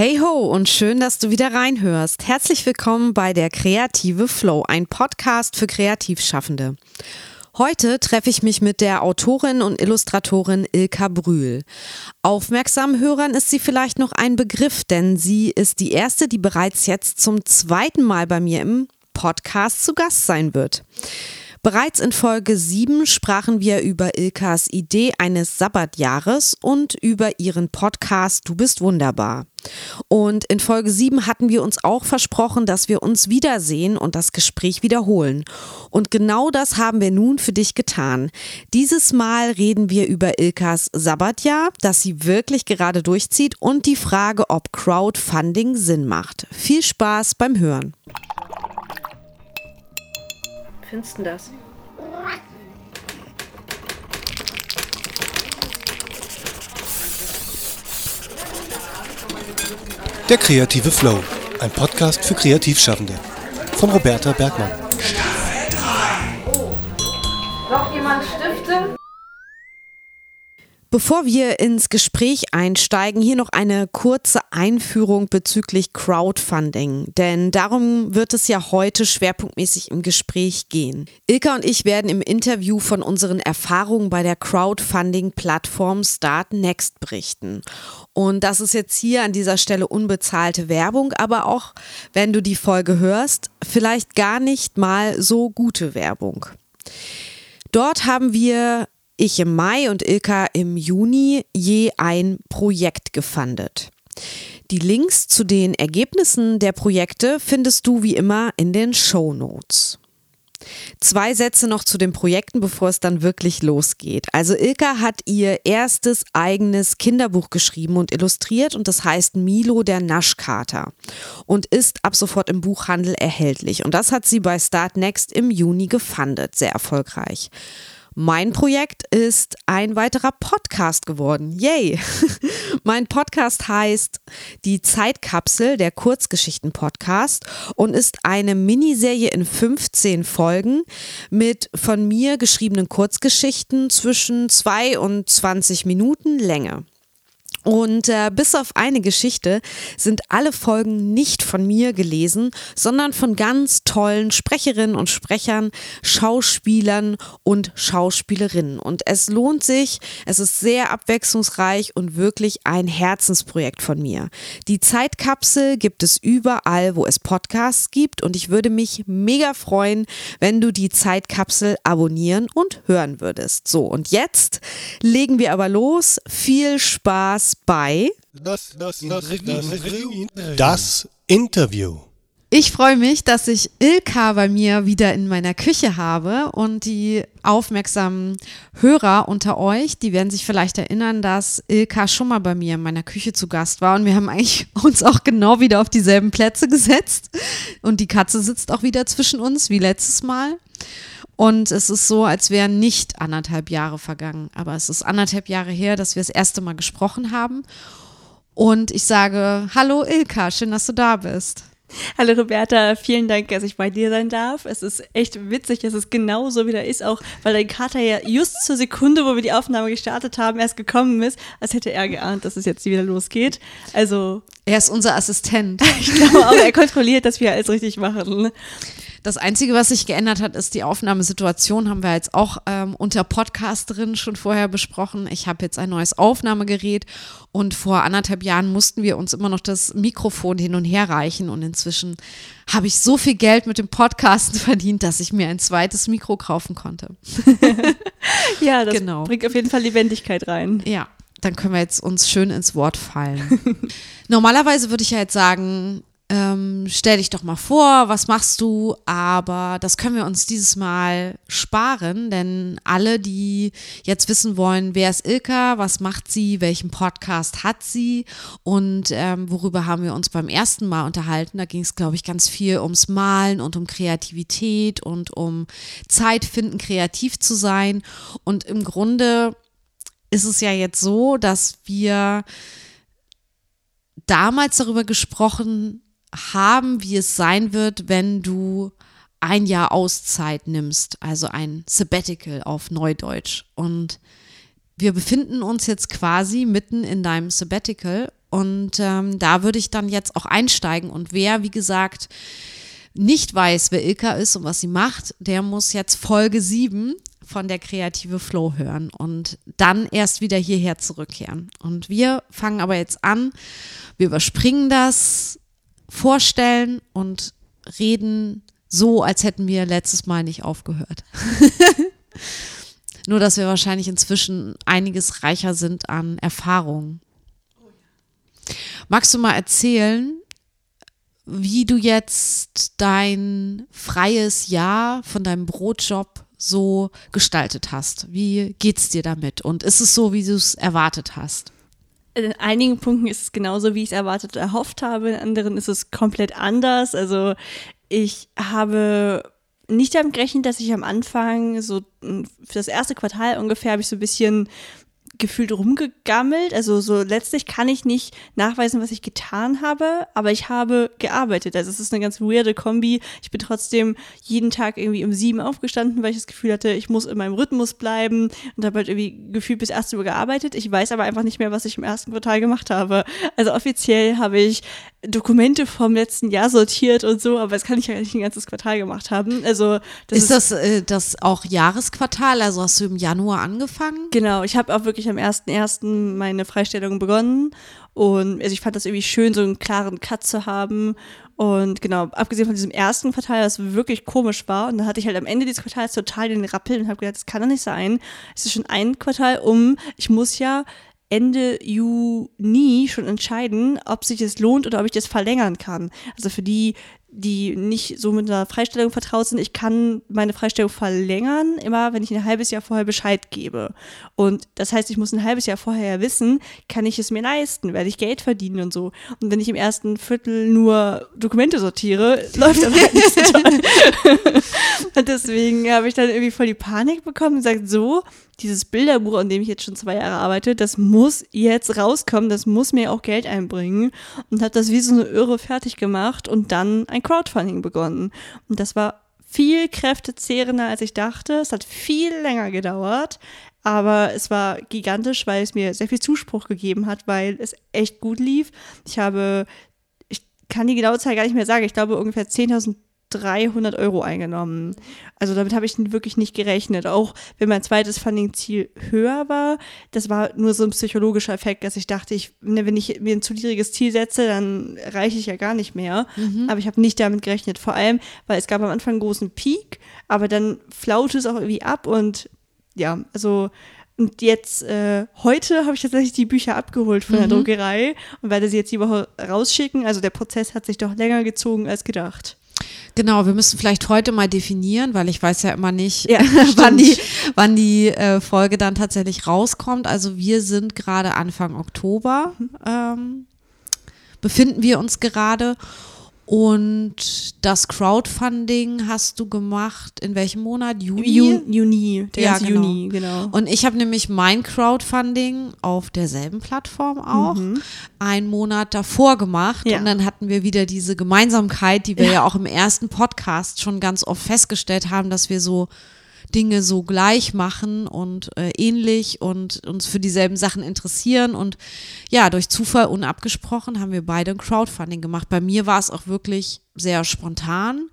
Hey ho und schön, dass du wieder reinhörst. Herzlich willkommen bei der Kreative Flow, ein Podcast für Kreativschaffende. Heute treffe ich mich mit der Autorin und Illustratorin Ilka Brühl. Aufmerksamen Hörern ist sie vielleicht noch ein Begriff, denn sie ist die erste, die bereits jetzt zum zweiten Mal bei mir im Podcast zu Gast sein wird. Bereits in Folge 7 sprachen wir über Ilkas Idee eines Sabbatjahres und über ihren Podcast Du bist wunderbar. Und in Folge 7 hatten wir uns auch versprochen, dass wir uns wiedersehen und das Gespräch wiederholen. Und genau das haben wir nun für dich getan. Dieses Mal reden wir über Ilkas Sabbatjahr, das sie wirklich gerade durchzieht und die Frage, ob Crowdfunding Sinn macht. Viel Spaß beim Hören findest du das? Der kreative Flow, ein Podcast für Kreativschaffende. Von Roberta Bergmann. Bevor wir ins Gespräch einsteigen, hier noch eine kurze Einführung bezüglich Crowdfunding, denn darum wird es ja heute schwerpunktmäßig im Gespräch gehen. Ilka und ich werden im Interview von unseren Erfahrungen bei der Crowdfunding-Plattform Start Next berichten. Und das ist jetzt hier an dieser Stelle unbezahlte Werbung, aber auch, wenn du die Folge hörst, vielleicht gar nicht mal so gute Werbung. Dort haben wir ich im Mai und Ilka im Juni je ein Projekt gefundet. Die Links zu den Ergebnissen der Projekte findest du wie immer in den Show Notes. Zwei Sätze noch zu den Projekten, bevor es dann wirklich losgeht. Also Ilka hat ihr erstes eigenes Kinderbuch geschrieben und illustriert und das heißt Milo der Naschkater und ist ab sofort im Buchhandel erhältlich. Und das hat sie bei Start Next im Juni gefundet, sehr erfolgreich. Mein Projekt ist ein weiterer Podcast geworden. Yay! mein Podcast heißt Die Zeitkapsel, der Kurzgeschichten-Podcast und ist eine Miniserie in 15 Folgen mit von mir geschriebenen Kurzgeschichten zwischen 2 und 20 Minuten Länge. Und äh, bis auf eine Geschichte sind alle Folgen nicht von mir gelesen, sondern von ganz tollen Sprecherinnen und Sprechern, Schauspielern und Schauspielerinnen. Und es lohnt sich, es ist sehr abwechslungsreich und wirklich ein Herzensprojekt von mir. Die Zeitkapsel gibt es überall, wo es Podcasts gibt und ich würde mich mega freuen, wenn du die Zeitkapsel abonnieren und hören würdest. So, und jetzt legen wir aber los. Viel Spaß bei das, das, das, das Interview. Ich freue mich, dass ich Ilka bei mir wieder in meiner Küche habe und die aufmerksamen Hörer unter euch, die werden sich vielleicht erinnern, dass Ilka schon mal bei mir in meiner Küche zu Gast war und wir haben eigentlich uns auch genau wieder auf dieselben Plätze gesetzt und die Katze sitzt auch wieder zwischen uns wie letztes Mal. Und es ist so, als wären nicht anderthalb Jahre vergangen. Aber es ist anderthalb Jahre her, dass wir das erste Mal gesprochen haben. Und ich sage, hallo Ilka, schön, dass du da bist. Hallo Roberta, vielen Dank, dass ich bei dir sein darf. Es ist echt witzig, dass es genau so wieder ist, auch weil dein Kater ja just zur Sekunde, wo wir die Aufnahme gestartet haben, erst gekommen ist, als hätte er geahnt, dass es jetzt wieder losgeht. Also. Er ist unser Assistent. ich glaube auch, er kontrolliert, dass wir alles richtig machen. Das Einzige, was sich geändert hat, ist die Aufnahmesituation. Haben wir jetzt auch ähm, unter Podcasterin schon vorher besprochen. Ich habe jetzt ein neues Aufnahmegerät und vor anderthalb Jahren mussten wir uns immer noch das Mikrofon hin und her reichen und inzwischen habe ich so viel Geld mit dem Podcasten verdient, dass ich mir ein zweites Mikro kaufen konnte. ja, das genau. bringt auf jeden Fall Lebendigkeit rein. Ja, dann können wir jetzt uns schön ins Wort fallen. Normalerweise würde ich ja jetzt sagen, ähm, stell dich doch mal vor, was machst du? Aber das können wir uns dieses Mal sparen, denn alle, die jetzt wissen wollen, wer ist Ilka, was macht sie, welchen Podcast hat sie und ähm, worüber haben wir uns beim ersten Mal unterhalten, da ging es, glaube ich, ganz viel ums Malen und um Kreativität und um Zeit finden, kreativ zu sein. Und im Grunde ist es ja jetzt so, dass wir damals darüber gesprochen haben, wie es sein wird, wenn du ein Jahr Auszeit nimmst, also ein Sabbatical auf Neudeutsch. Und wir befinden uns jetzt quasi mitten in deinem Sabbatical Und ähm, da würde ich dann jetzt auch einsteigen. Und wer, wie gesagt, nicht weiß, wer Ilka ist und was sie macht, der muss jetzt Folge 7 von der kreative Flow hören und dann erst wieder hierher zurückkehren. Und wir fangen aber jetzt an. Wir überspringen das Vorstellen und reden so, als hätten wir letztes Mal nicht aufgehört. Nur, dass wir wahrscheinlich inzwischen einiges reicher sind an Erfahrungen. Magst du mal erzählen, wie du jetzt dein freies Jahr von deinem Brotjob so gestaltet hast? Wie geht's dir damit? Und ist es so, wie du es erwartet hast? In einigen Punkten ist es genauso, wie ich es erwartet und erhofft habe. In anderen ist es komplett anders. Also ich habe nicht damit gerechnet, dass ich am Anfang so für das erste Quartal ungefähr habe ich so ein bisschen gefühlt rumgegammelt. Also so letztlich kann ich nicht nachweisen, was ich getan habe, aber ich habe gearbeitet. Also es ist eine ganz weirde Kombi. Ich bin trotzdem jeden Tag irgendwie um sieben aufgestanden, weil ich das Gefühl hatte, ich muss in meinem Rhythmus bleiben und habe halt irgendwie gefühlt bis erst Uhr gearbeitet. Ich weiß aber einfach nicht mehr, was ich im ersten Quartal gemacht habe. Also offiziell habe ich Dokumente vom letzten Jahr sortiert und so, aber das kann ich ja nicht ein ganzes Quartal gemacht haben. Also das ist, ist das äh, das auch Jahresquartal? Also hast du im Januar angefangen? Genau, ich habe auch wirklich am 1.1. meine Freistellung begonnen und also ich fand das irgendwie schön, so einen klaren Cut zu haben und genau, abgesehen von diesem ersten Quartal, das wirklich komisch war und dann hatte ich halt am Ende dieses Quartals total den Rappel und habe gedacht, das kann doch nicht sein. Es ist schon ein Quartal um, ich muss ja Ende Juni schon entscheiden, ob sich das lohnt oder ob ich das verlängern kann. Also für die, die nicht so mit einer Freistellung vertraut sind, ich kann meine Freistellung verlängern, immer wenn ich ein halbes Jahr vorher Bescheid gebe. Und das heißt, ich muss ein halbes Jahr vorher wissen, kann ich es mir leisten, werde ich Geld verdienen und so. Und wenn ich im ersten Viertel nur Dokumente sortiere, läuft das halt nicht so toll. und deswegen habe ich dann irgendwie voll die Panik bekommen und gesagt, so, dieses Bilderbuch, an dem ich jetzt schon zwei Jahre arbeite, das muss jetzt rauskommen, das muss mir auch Geld einbringen und habe das wie so eine Irre fertig gemacht und dann ein Crowdfunding begonnen. Und das war viel kräftezehrender, als ich dachte. Es hat viel länger gedauert, aber es war gigantisch, weil es mir sehr viel Zuspruch gegeben hat, weil es echt gut lief. Ich habe, ich kann die genaue Zahl gar nicht mehr sagen, ich glaube ungefähr 10.000 300 Euro eingenommen. Also damit habe ich wirklich nicht gerechnet. Auch wenn mein zweites Funding-Ziel höher war, das war nur so ein psychologischer Effekt, dass ich dachte, ich, ne, wenn ich mir ein zu niedriges Ziel setze, dann reiche ich ja gar nicht mehr. Mhm. Aber ich habe nicht damit gerechnet. Vor allem, weil es gab am Anfang einen großen Peak, aber dann flaute es auch irgendwie ab und ja, also und jetzt, äh, heute habe ich tatsächlich die Bücher abgeholt von mhm. der Druckerei und werde sie jetzt die Woche rausschicken. Also der Prozess hat sich doch länger gezogen als gedacht. Genau, wir müssen vielleicht heute mal definieren, weil ich weiß ja immer nicht, ja, wann die, wann die äh, Folge dann tatsächlich rauskommt. Also wir sind gerade Anfang Oktober, ähm, befinden wir uns gerade und das Crowdfunding hast du gemacht in welchem Monat? Juni? Ju Juni, der ja, genau. Juni, genau. Und ich habe nämlich mein Crowdfunding auf derselben Plattform auch mhm. einen Monat davor gemacht. Ja. Und dann hatten wir wieder diese Gemeinsamkeit, die wir ja. ja auch im ersten Podcast schon ganz oft festgestellt haben, dass wir so Dinge so gleich machen und äh, ähnlich und uns für dieselben Sachen interessieren. Und ja, durch Zufall unabgesprochen haben wir beide ein Crowdfunding gemacht. Bei mir war es auch wirklich sehr spontan.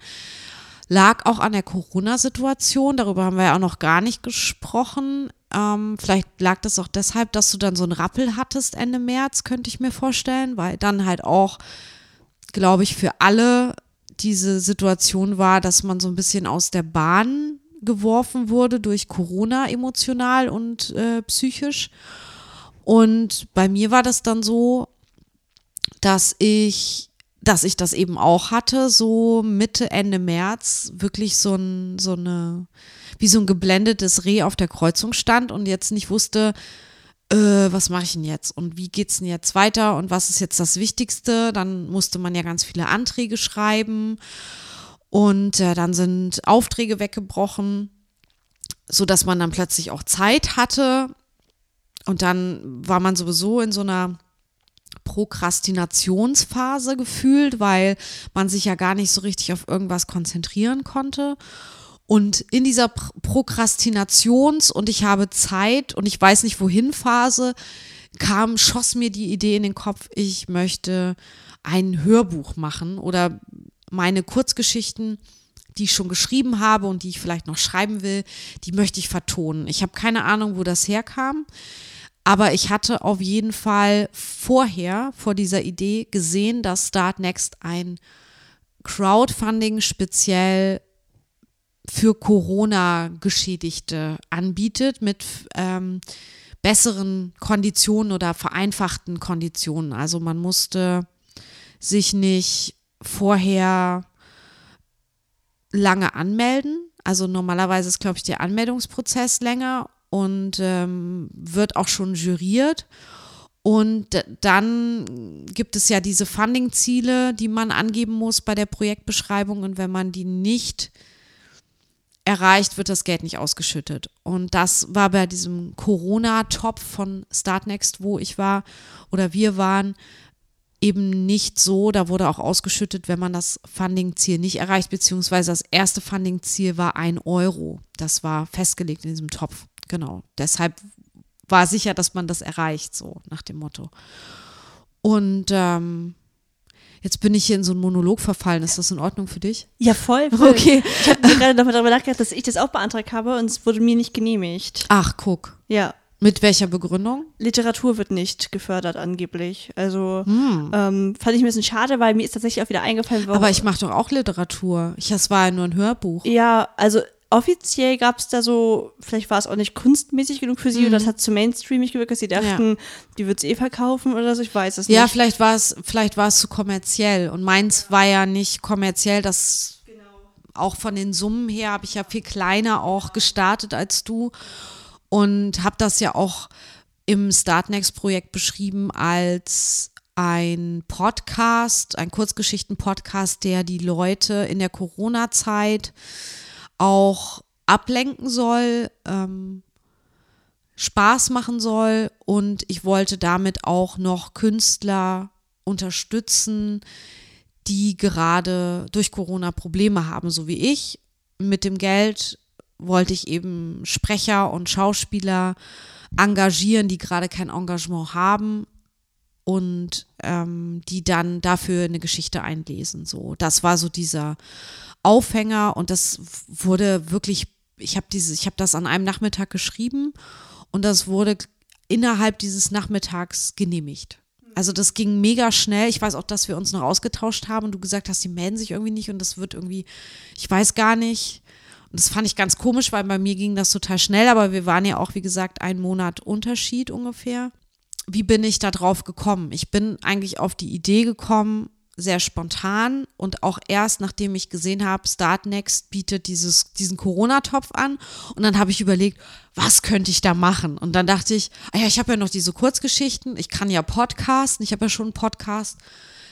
Lag auch an der Corona-Situation, darüber haben wir ja auch noch gar nicht gesprochen. Ähm, vielleicht lag das auch deshalb, dass du dann so einen Rappel hattest Ende März, könnte ich mir vorstellen, weil dann halt auch, glaube ich, für alle diese Situation war, dass man so ein bisschen aus der Bahn geworfen wurde durch Corona emotional und äh, psychisch. Und bei mir war das dann so, dass ich, dass ich das eben auch hatte, so Mitte, Ende März, wirklich so ein, so eine, wie so ein geblendetes Reh auf der Kreuzung stand und jetzt nicht wusste, äh, was mache ich denn jetzt und wie geht's denn jetzt weiter und was ist jetzt das Wichtigste? Dann musste man ja ganz viele Anträge schreiben und äh, dann sind Aufträge weggebrochen, so dass man dann plötzlich auch Zeit hatte. Und dann war man sowieso in so einer Prokrastinationsphase gefühlt, weil man sich ja gar nicht so richtig auf irgendwas konzentrieren konnte. Und in dieser Prokrastinations- und ich habe Zeit und ich weiß nicht wohin Phase kam, schoss mir die Idee in den Kopf, ich möchte ein Hörbuch machen oder meine Kurzgeschichten, die ich schon geschrieben habe und die ich vielleicht noch schreiben will, die möchte ich vertonen. Ich habe keine Ahnung, wo das herkam, aber ich hatte auf jeden Fall vorher, vor dieser Idee, gesehen, dass Start Next ein Crowdfunding speziell für Corona-Geschädigte anbietet mit ähm, besseren Konditionen oder vereinfachten Konditionen. Also man musste sich nicht vorher lange anmelden. Also normalerweise ist, glaube ich, der Anmeldungsprozess länger und ähm, wird auch schon juriert. Und dann gibt es ja diese Funding-Ziele, die man angeben muss bei der Projektbeschreibung. Und wenn man die nicht erreicht, wird das Geld nicht ausgeschüttet. Und das war bei diesem Corona-Topf von Startnext, wo ich war oder wir waren, eben nicht so. Da wurde auch ausgeschüttet, wenn man das Funding-Ziel nicht erreicht, beziehungsweise das erste Funding-Ziel war ein Euro. Das war festgelegt in diesem Topf. Genau. Deshalb war sicher, dass man das erreicht, so nach dem Motto. Und ähm, Jetzt bin ich hier in so einen Monolog verfallen. Ist das in Ordnung für dich? Ja, voll. voll. Okay. Ich habe gerade nochmal darüber nachgedacht, dass ich das auch beantragt habe und es wurde mir nicht genehmigt. Ach, guck. Ja. Mit welcher Begründung? Literatur wird nicht gefördert angeblich. Also Hm. ähm, fand ich ein bisschen schade, weil mir ist tatsächlich auch wieder eingefallen, warum. Aber ich mache doch auch Literatur. Ich, das war ja nur ein Hörbuch. ja, also offiziell gab es da so, vielleicht war es auch nicht kunstmäßig genug für sie Mhm. oder das hat zu mainstreamig gewirkt, dass sie dachten, die wird es eh verkaufen oder so, ich weiß es Ja, nicht. vielleicht war es, vielleicht war es zu kommerziell. Und meins war ja nicht kommerziell. Das auch von den Summen her habe ich ja viel kleiner auch gestartet als du und habe das ja auch im Startnext-Projekt beschrieben als ein Podcast, ein Kurzgeschichten-Podcast, der die Leute in der Corona-Zeit auch ablenken soll, ähm, Spaß machen soll und ich wollte damit auch noch Künstler unterstützen, die gerade durch Corona Probleme haben, so wie ich. Mit dem Geld wollte ich eben Sprecher und Schauspieler engagieren, die gerade kein Engagement haben und ähm, die dann dafür eine Geschichte einlesen. So, das war so dieser Aufhänger und das wurde wirklich. Ich habe diese, ich habe das an einem Nachmittag geschrieben und das wurde innerhalb dieses Nachmittags genehmigt. Also das ging mega schnell. Ich weiß auch, dass wir uns noch ausgetauscht haben und du gesagt hast, die melden sich irgendwie nicht und das wird irgendwie, ich weiß gar nicht. Und das fand ich ganz komisch, weil bei mir ging das total schnell, aber wir waren ja auch, wie gesagt, einen Monat Unterschied ungefähr. Wie bin ich da drauf gekommen? Ich bin eigentlich auf die Idee gekommen, sehr spontan und auch erst nachdem ich gesehen habe, Startnext bietet dieses, diesen Corona-Topf an und dann habe ich überlegt, was könnte ich da machen? Und dann dachte ich, ah ja, ich habe ja noch diese Kurzgeschichten, ich kann ja podcasten, ich habe ja schon einen Podcast,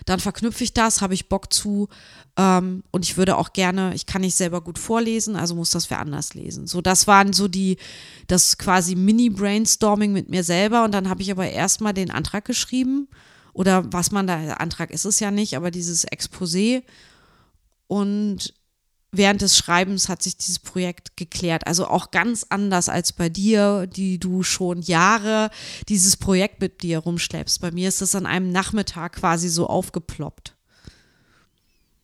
dann verknüpfe ich das, habe ich Bock zu ähm, und ich würde auch gerne, ich kann nicht selber gut vorlesen, also muss das wer anders lesen. So, das waren so die, das quasi Mini-Brainstorming mit mir selber und dann habe ich aber erstmal den Antrag geschrieben oder was man da, Antrag ist es ja nicht, aber dieses Exposé und während des Schreibens hat sich dieses Projekt geklärt. Also auch ganz anders als bei dir, die du schon Jahre dieses Projekt mit dir rumschleppst. Bei mir ist das an einem Nachmittag quasi so aufgeploppt.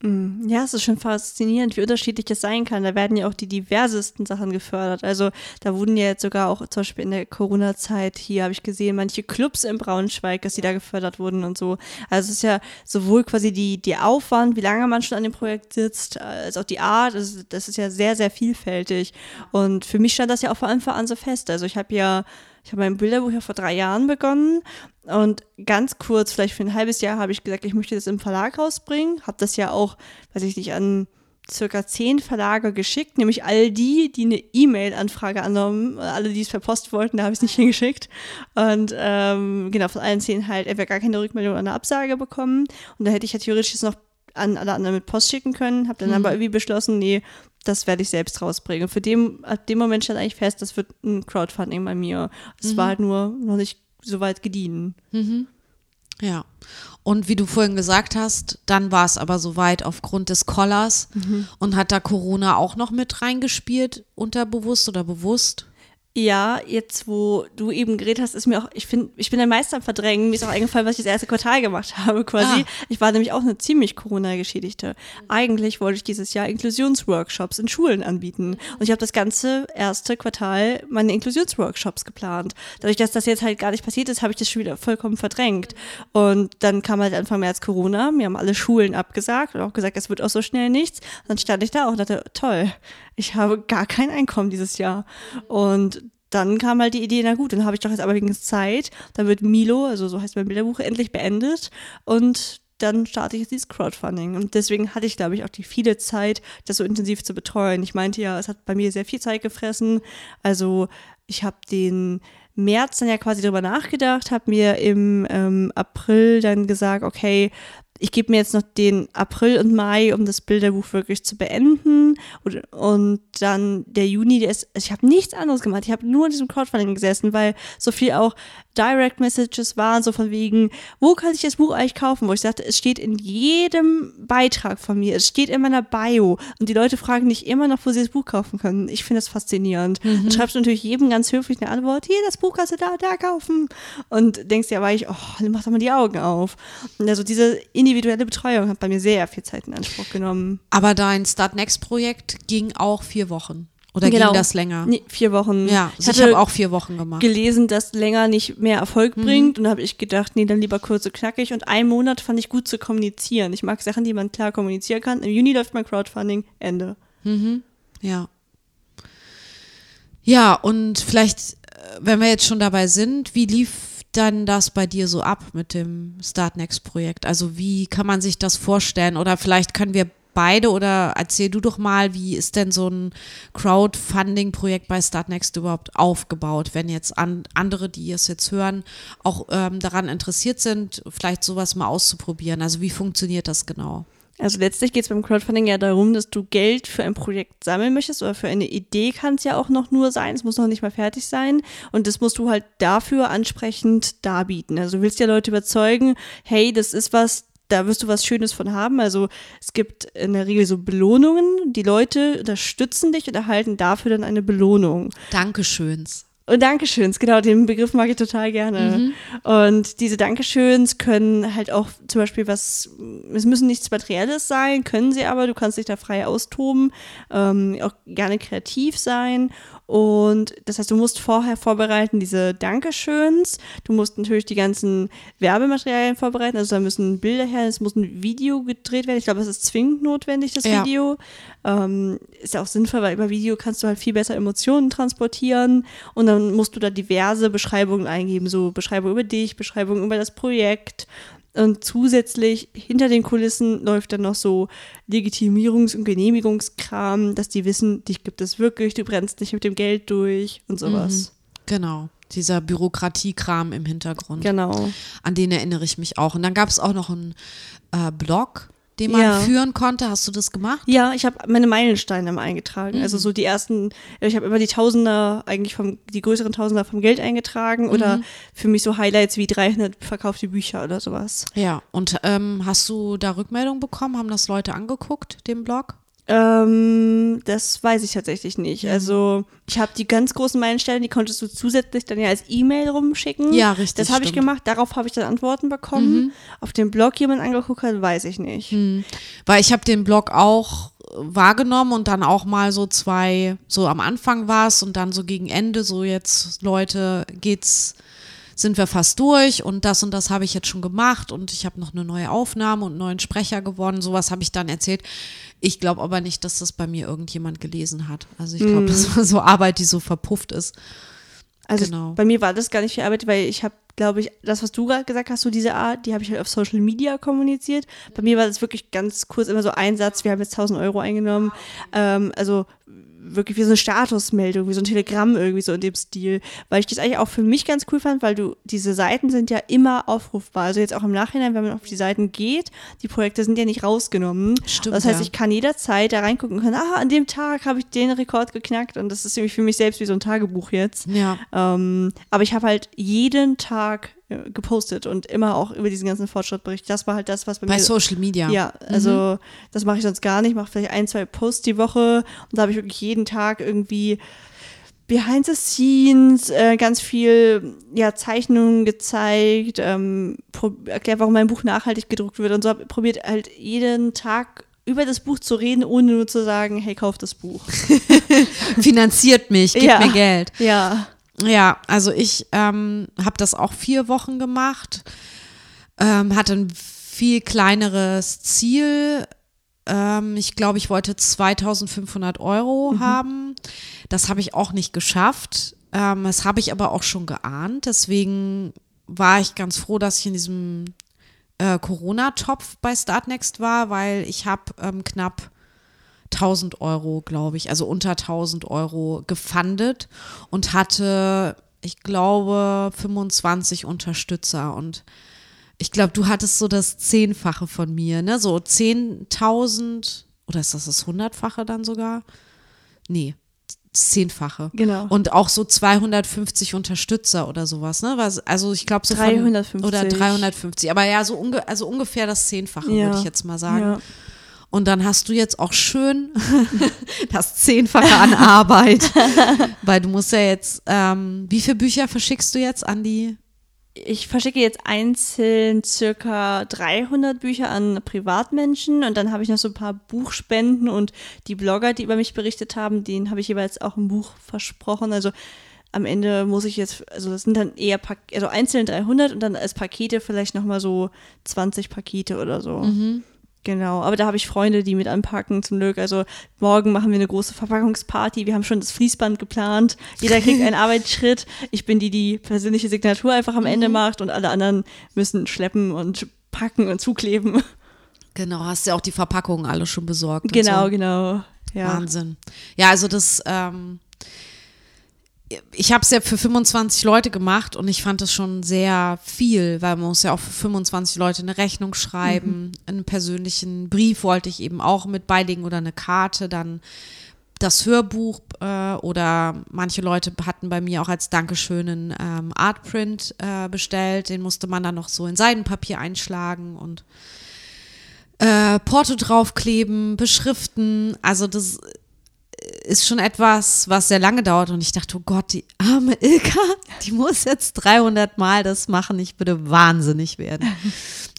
Ja, es ist schon faszinierend, wie unterschiedlich es sein kann. Da werden ja auch die diversesten Sachen gefördert. Also da wurden ja jetzt sogar auch zum Beispiel in der Corona-Zeit hier, habe ich gesehen, manche Clubs in Braunschweig, dass die da gefördert wurden und so. Also es ist ja sowohl quasi die, die Aufwand, wie lange man schon an dem Projekt sitzt, als auch die Art. Das, ist- das ist ja sehr, sehr vielfältig. Und für mich stand das ja auch von Anfang an so fest. Also ich habe ja ich habe mein Bilderbuch ja vor drei Jahren begonnen und ganz kurz, vielleicht für ein halbes Jahr, habe ich gesagt, ich möchte das im Verlag rausbringen. Habe das ja auch, weiß ich nicht, an circa zehn Verlage geschickt, nämlich all die, die eine E-Mail-Anfrage annahmen, alle, die es per Post wollten, da habe ich es nicht hingeschickt. Und ähm, genau, von allen zehn halt entweder gar keine Rückmeldung oder eine Absage bekommen. Und da hätte ich ja theoretisch jetzt noch an alle anderen mit Post schicken können, habe dann aber irgendwie beschlossen, nee, das werde ich selbst rausbringen. Für dem, ab dem Moment stand eigentlich fest, das wird ein Crowdfunding bei mir. Es war halt nur noch nicht so weit gediehen. Ja. Und wie du vorhin gesagt hast, dann war es aber soweit aufgrund des Collars und hat da Corona auch noch mit reingespielt, unterbewusst oder bewusst? Ja, jetzt wo du eben geredet hast, ist mir auch, ich finde, ich bin der Meister am Verdrängen. Mir ist auch eingefallen, was ich das erste Quartal gemacht habe, quasi. Ah. Ich war nämlich auch eine ziemlich Corona-Geschädigte. Eigentlich wollte ich dieses Jahr Inklusionsworkshops in Schulen anbieten. Und ich habe das ganze erste Quartal meine Inklusionsworkshops geplant. Dadurch, dass das jetzt halt gar nicht passiert ist, habe ich das schon wieder vollkommen verdrängt. Und dann kam halt Anfang März Corona. Mir haben alle Schulen abgesagt und auch gesagt, es wird auch so schnell nichts. Dann stand ich da und dachte, toll, ich habe gar kein Einkommen dieses Jahr. Und dann kam halt die Idee, na gut, dann habe ich doch jetzt aber wenigstens Zeit. Dann wird Milo, also so heißt mein Bilderbuch, endlich beendet. Und dann starte ich jetzt dieses Crowdfunding. Und deswegen hatte ich, glaube ich, auch die viele Zeit, das so intensiv zu betreuen. Ich meinte ja, es hat bei mir sehr viel Zeit gefressen. Also ich habe den März dann ja quasi darüber nachgedacht, habe mir im ähm, April dann gesagt, okay, ich gebe mir jetzt noch den April und Mai, um das Bilderbuch wirklich zu beenden. Und, und dann der Juni, der ist, ich habe nichts anderes gemacht. Ich habe nur in diesem Crowdfunding gesessen, weil so viel auch Direct Messages waren, so von wegen, wo kann ich das Buch eigentlich kaufen? Wo ich sagte, es steht in jedem Beitrag von mir, es steht in meiner Bio. Und die Leute fragen dich immer noch, wo sie das Buch kaufen können. Ich finde das faszinierend. Dann schreibst du natürlich jedem ganz höflich eine Antwort, hier, das Buch kannst du da, da kaufen. Und denkst dir aber ich, oh, dann mach doch mal die Augen auf. Und also diese individuelle Betreuung hat bei mir sehr viel Zeit in Anspruch genommen. Aber dein Start Next Projekt ging auch vier Wochen. Oder ging das länger? Nee, vier Wochen. Ja, ich ich habe auch vier Wochen gemacht. gelesen, dass länger nicht mehr Erfolg bringt. Und da habe ich gedacht, nee, dann lieber kurz und knackig. Und einen Monat fand ich gut zu kommunizieren. Ich mag Sachen, die man klar kommunizieren kann. Im Juni läuft mein Crowdfunding. Ende. Ja. Ja, und vielleicht, äh, wenn wir jetzt schon dabei sind, wie lief dann das bei dir so ab mit dem Start Next Projekt? Also wie kann man sich das vorstellen? Oder vielleicht können wir beide oder erzähl du doch mal, wie ist denn so ein Crowdfunding-Projekt bei Start Next überhaupt aufgebaut, wenn jetzt an, andere, die es jetzt hören, auch ähm, daran interessiert sind, vielleicht sowas mal auszuprobieren. Also wie funktioniert das genau? Also letztlich geht es beim Crowdfunding ja darum, dass du Geld für ein Projekt sammeln möchtest oder für eine Idee kann es ja auch noch nur sein. Es muss noch nicht mal fertig sein. Und das musst du halt dafür ansprechend darbieten. Also du willst ja Leute überzeugen, hey, das ist was, da wirst du was Schönes von haben. Also es gibt in der Regel so Belohnungen. Die Leute unterstützen dich und erhalten dafür dann eine Belohnung. Dankeschöns. Und Dankeschöns, genau, den Begriff mag ich total gerne. Und diese Dankeschöns können halt auch zum Beispiel was, es müssen nichts Materielles sein, können sie aber, du kannst dich da frei austoben, ähm, auch gerne kreativ sein. Und das heißt, du musst vorher vorbereiten diese Dankeschöns. Du musst natürlich die ganzen Werbematerialien vorbereiten. Also da müssen Bilder her, es muss ein Video gedreht werden. Ich glaube, es ist zwingend notwendig, das Ja. Video. Ähm, ist ja auch sinnvoll, weil über Video kannst du halt viel besser Emotionen transportieren. Und dann musst du da diverse Beschreibungen eingeben. So Beschreibung über dich, Beschreibung über das Projekt. Und zusätzlich hinter den Kulissen läuft dann noch so Legitimierungs- und Genehmigungskram, dass die wissen, dich gibt es wirklich, du brennst nicht mit dem Geld durch und sowas. Genau. Dieser Bürokratiekram im Hintergrund. Genau. An den erinnere ich mich auch. Und dann gab es auch noch einen äh, Blog, den man Ja. führen konnte. Hast du das gemacht? Ja, ich habe meine Meilensteine immer eingetragen. Also Mhm. so die ersten, ich habe immer die Tausender, eigentlich vom, die größeren Tausender vom Geld eingetragen oder Mhm. für mich so Highlights wie 300 verkaufte Bücher oder sowas. Ja. Und ähm, hast du da Rückmeldung bekommen? Haben das Leute angeguckt, den Blog? Ähm, das weiß ich tatsächlich nicht. Also ich habe die ganz großen Meilensteine, die konntest du zusätzlich dann ja als E-Mail rumschicken. Ja, richtig, Das habe ich gemacht. Darauf habe ich dann Antworten bekommen. Auf dem Blog jemand angeguckt hat, weiß ich nicht. Weil ich habe den Blog auch wahrgenommen und dann auch mal so zwei, so am Anfang war es und dann so gegen Ende, so jetzt, Leute, geht's, sind wir fast durch und das und das habe ich jetzt schon gemacht und ich habe noch eine neue Aufnahme und einen neuen Sprecher gewonnen. Sowas habe ich dann erzählt. Ich glaube aber nicht, dass das bei mir irgendjemand gelesen hat. Also ich glaube, das war so Arbeit, die so verpufft ist. Also Genau. bei mir war das gar nicht viel Arbeit, weil ich habe, glaube ich, das, was du gerade gesagt hast, so diese Art, die habe ich halt auf Social Media kommuniziert. Bei mir war das wirklich ganz kurz immer so ein Satz, wir haben jetzt 1000 Euro eingenommen. Ähm, also wirklich wie so eine Statusmeldung, wie so ein Telegramm irgendwie so in dem Stil. Weil ich das eigentlich auch für mich ganz cool fand, weil du, diese Seiten sind ja immer aufrufbar. Also jetzt auch im Nachhinein, wenn man auf die Seiten geht, die Projekte sind ja nicht rausgenommen. Stimmt, das heißt, ja. ich kann jederzeit da reingucken und kann, ah, an dem Tag habe ich den Rekord geknackt und das ist irgendwie für mich selbst wie so ein Tagebuch jetzt. Ja. Ähm, aber ich habe halt jeden Tag gepostet und immer auch über diesen ganzen Fortschritt berichtet. Das war halt das, was bei, Bei mir. Social Media. Ja, also das mache ich sonst gar nicht. Ich mache vielleicht ein, zwei Posts die Woche und da habe ich wirklich jeden Tag irgendwie Behind the Scenes, äh, ganz viel ja, Zeichnungen gezeigt, ähm, erklärt, warum mein Buch nachhaltig gedruckt wird und so. Hab probiert halt jeden Tag über das Buch zu reden, ohne nur zu sagen, hey, kauf das Buch. Finanziert mich, gib Ja. mir Geld. Ja. Ja, also ich ähm, habe das auch vier Wochen gemacht, ähm, hatte ein viel kleineres Ziel. Ähm, ich glaube, ich wollte 2500 Euro haben. Das habe ich auch nicht geschafft. Ähm, das habe ich aber auch schon geahnt. Deswegen war ich ganz froh, dass ich in diesem äh, Corona-Topf bei Startnext war, weil ich habe ähm, knapp 1000 Euro, glaube ich, also unter 1000 Euro gefundet und hatte, ich glaube, 25 Unterstützer und ich glaube, du hattest so das Zehnfache von mir, ne? So 10.000 oder ist das das Hundertfache dann sogar? Nee, das Zehnfache. Genau. Und auch so 250 Unterstützer oder sowas, ne? Was- Also ich glaube so von- 350. oder 350, aber ja, so unge also ungefähr das Zehnfache, Ja. würde ich jetzt mal sagen. Ja. Und dann hast du jetzt auch schön das Zehnfache an Arbeit. Weil du musst ja jetzt, ähm, wie viele Bücher verschickst du jetzt an die? Ich verschicke jetzt einzeln circa 300 Bücher an Privatmenschen und dann habe ich noch so ein paar Buchspenden und die Blogger, die über mich berichtet haben, denen habe ich jeweils auch ein Buch versprochen. Also am Ende muss ich jetzt, also das sind dann eher, Pak also einzeln 300 und dann als Pakete vielleicht nochmal so 20 Pakete oder so. Genau, aber da habe ich Freunde, die mit anpacken zum Glück. Also morgen machen wir eine große Verpackungsparty. Wir haben schon das Fließband geplant. Jeder kriegt einen Arbeitsschritt. Ich bin die, die persönliche Signatur einfach am Ende macht und alle anderen müssen schleppen und packen und zukleben. Genau, hast ja auch die Verpackungen alle schon besorgt. Genau, so. genau. Ja. Wahnsinn. Ja, also das, ähm, ich habe es ja für 25 Leute gemacht und ich fand das schon sehr viel, weil man muss ja auch für 25 Leute eine Rechnung schreiben, einen persönlichen Brief wollte ich eben auch mit beilegen oder eine Karte, dann das Hörbuch äh, oder manche Leute hatten bei mir auch als Dankeschön einen ähm, Artprint äh, bestellt, den musste man dann noch so in Seidenpapier einschlagen und äh, Porto draufkleben, beschriften. Also das ist schon etwas, was sehr lange dauert und ich dachte, oh Gott, die arme Ilka, die muss jetzt 300 Mal das machen, ich würde wahnsinnig werden.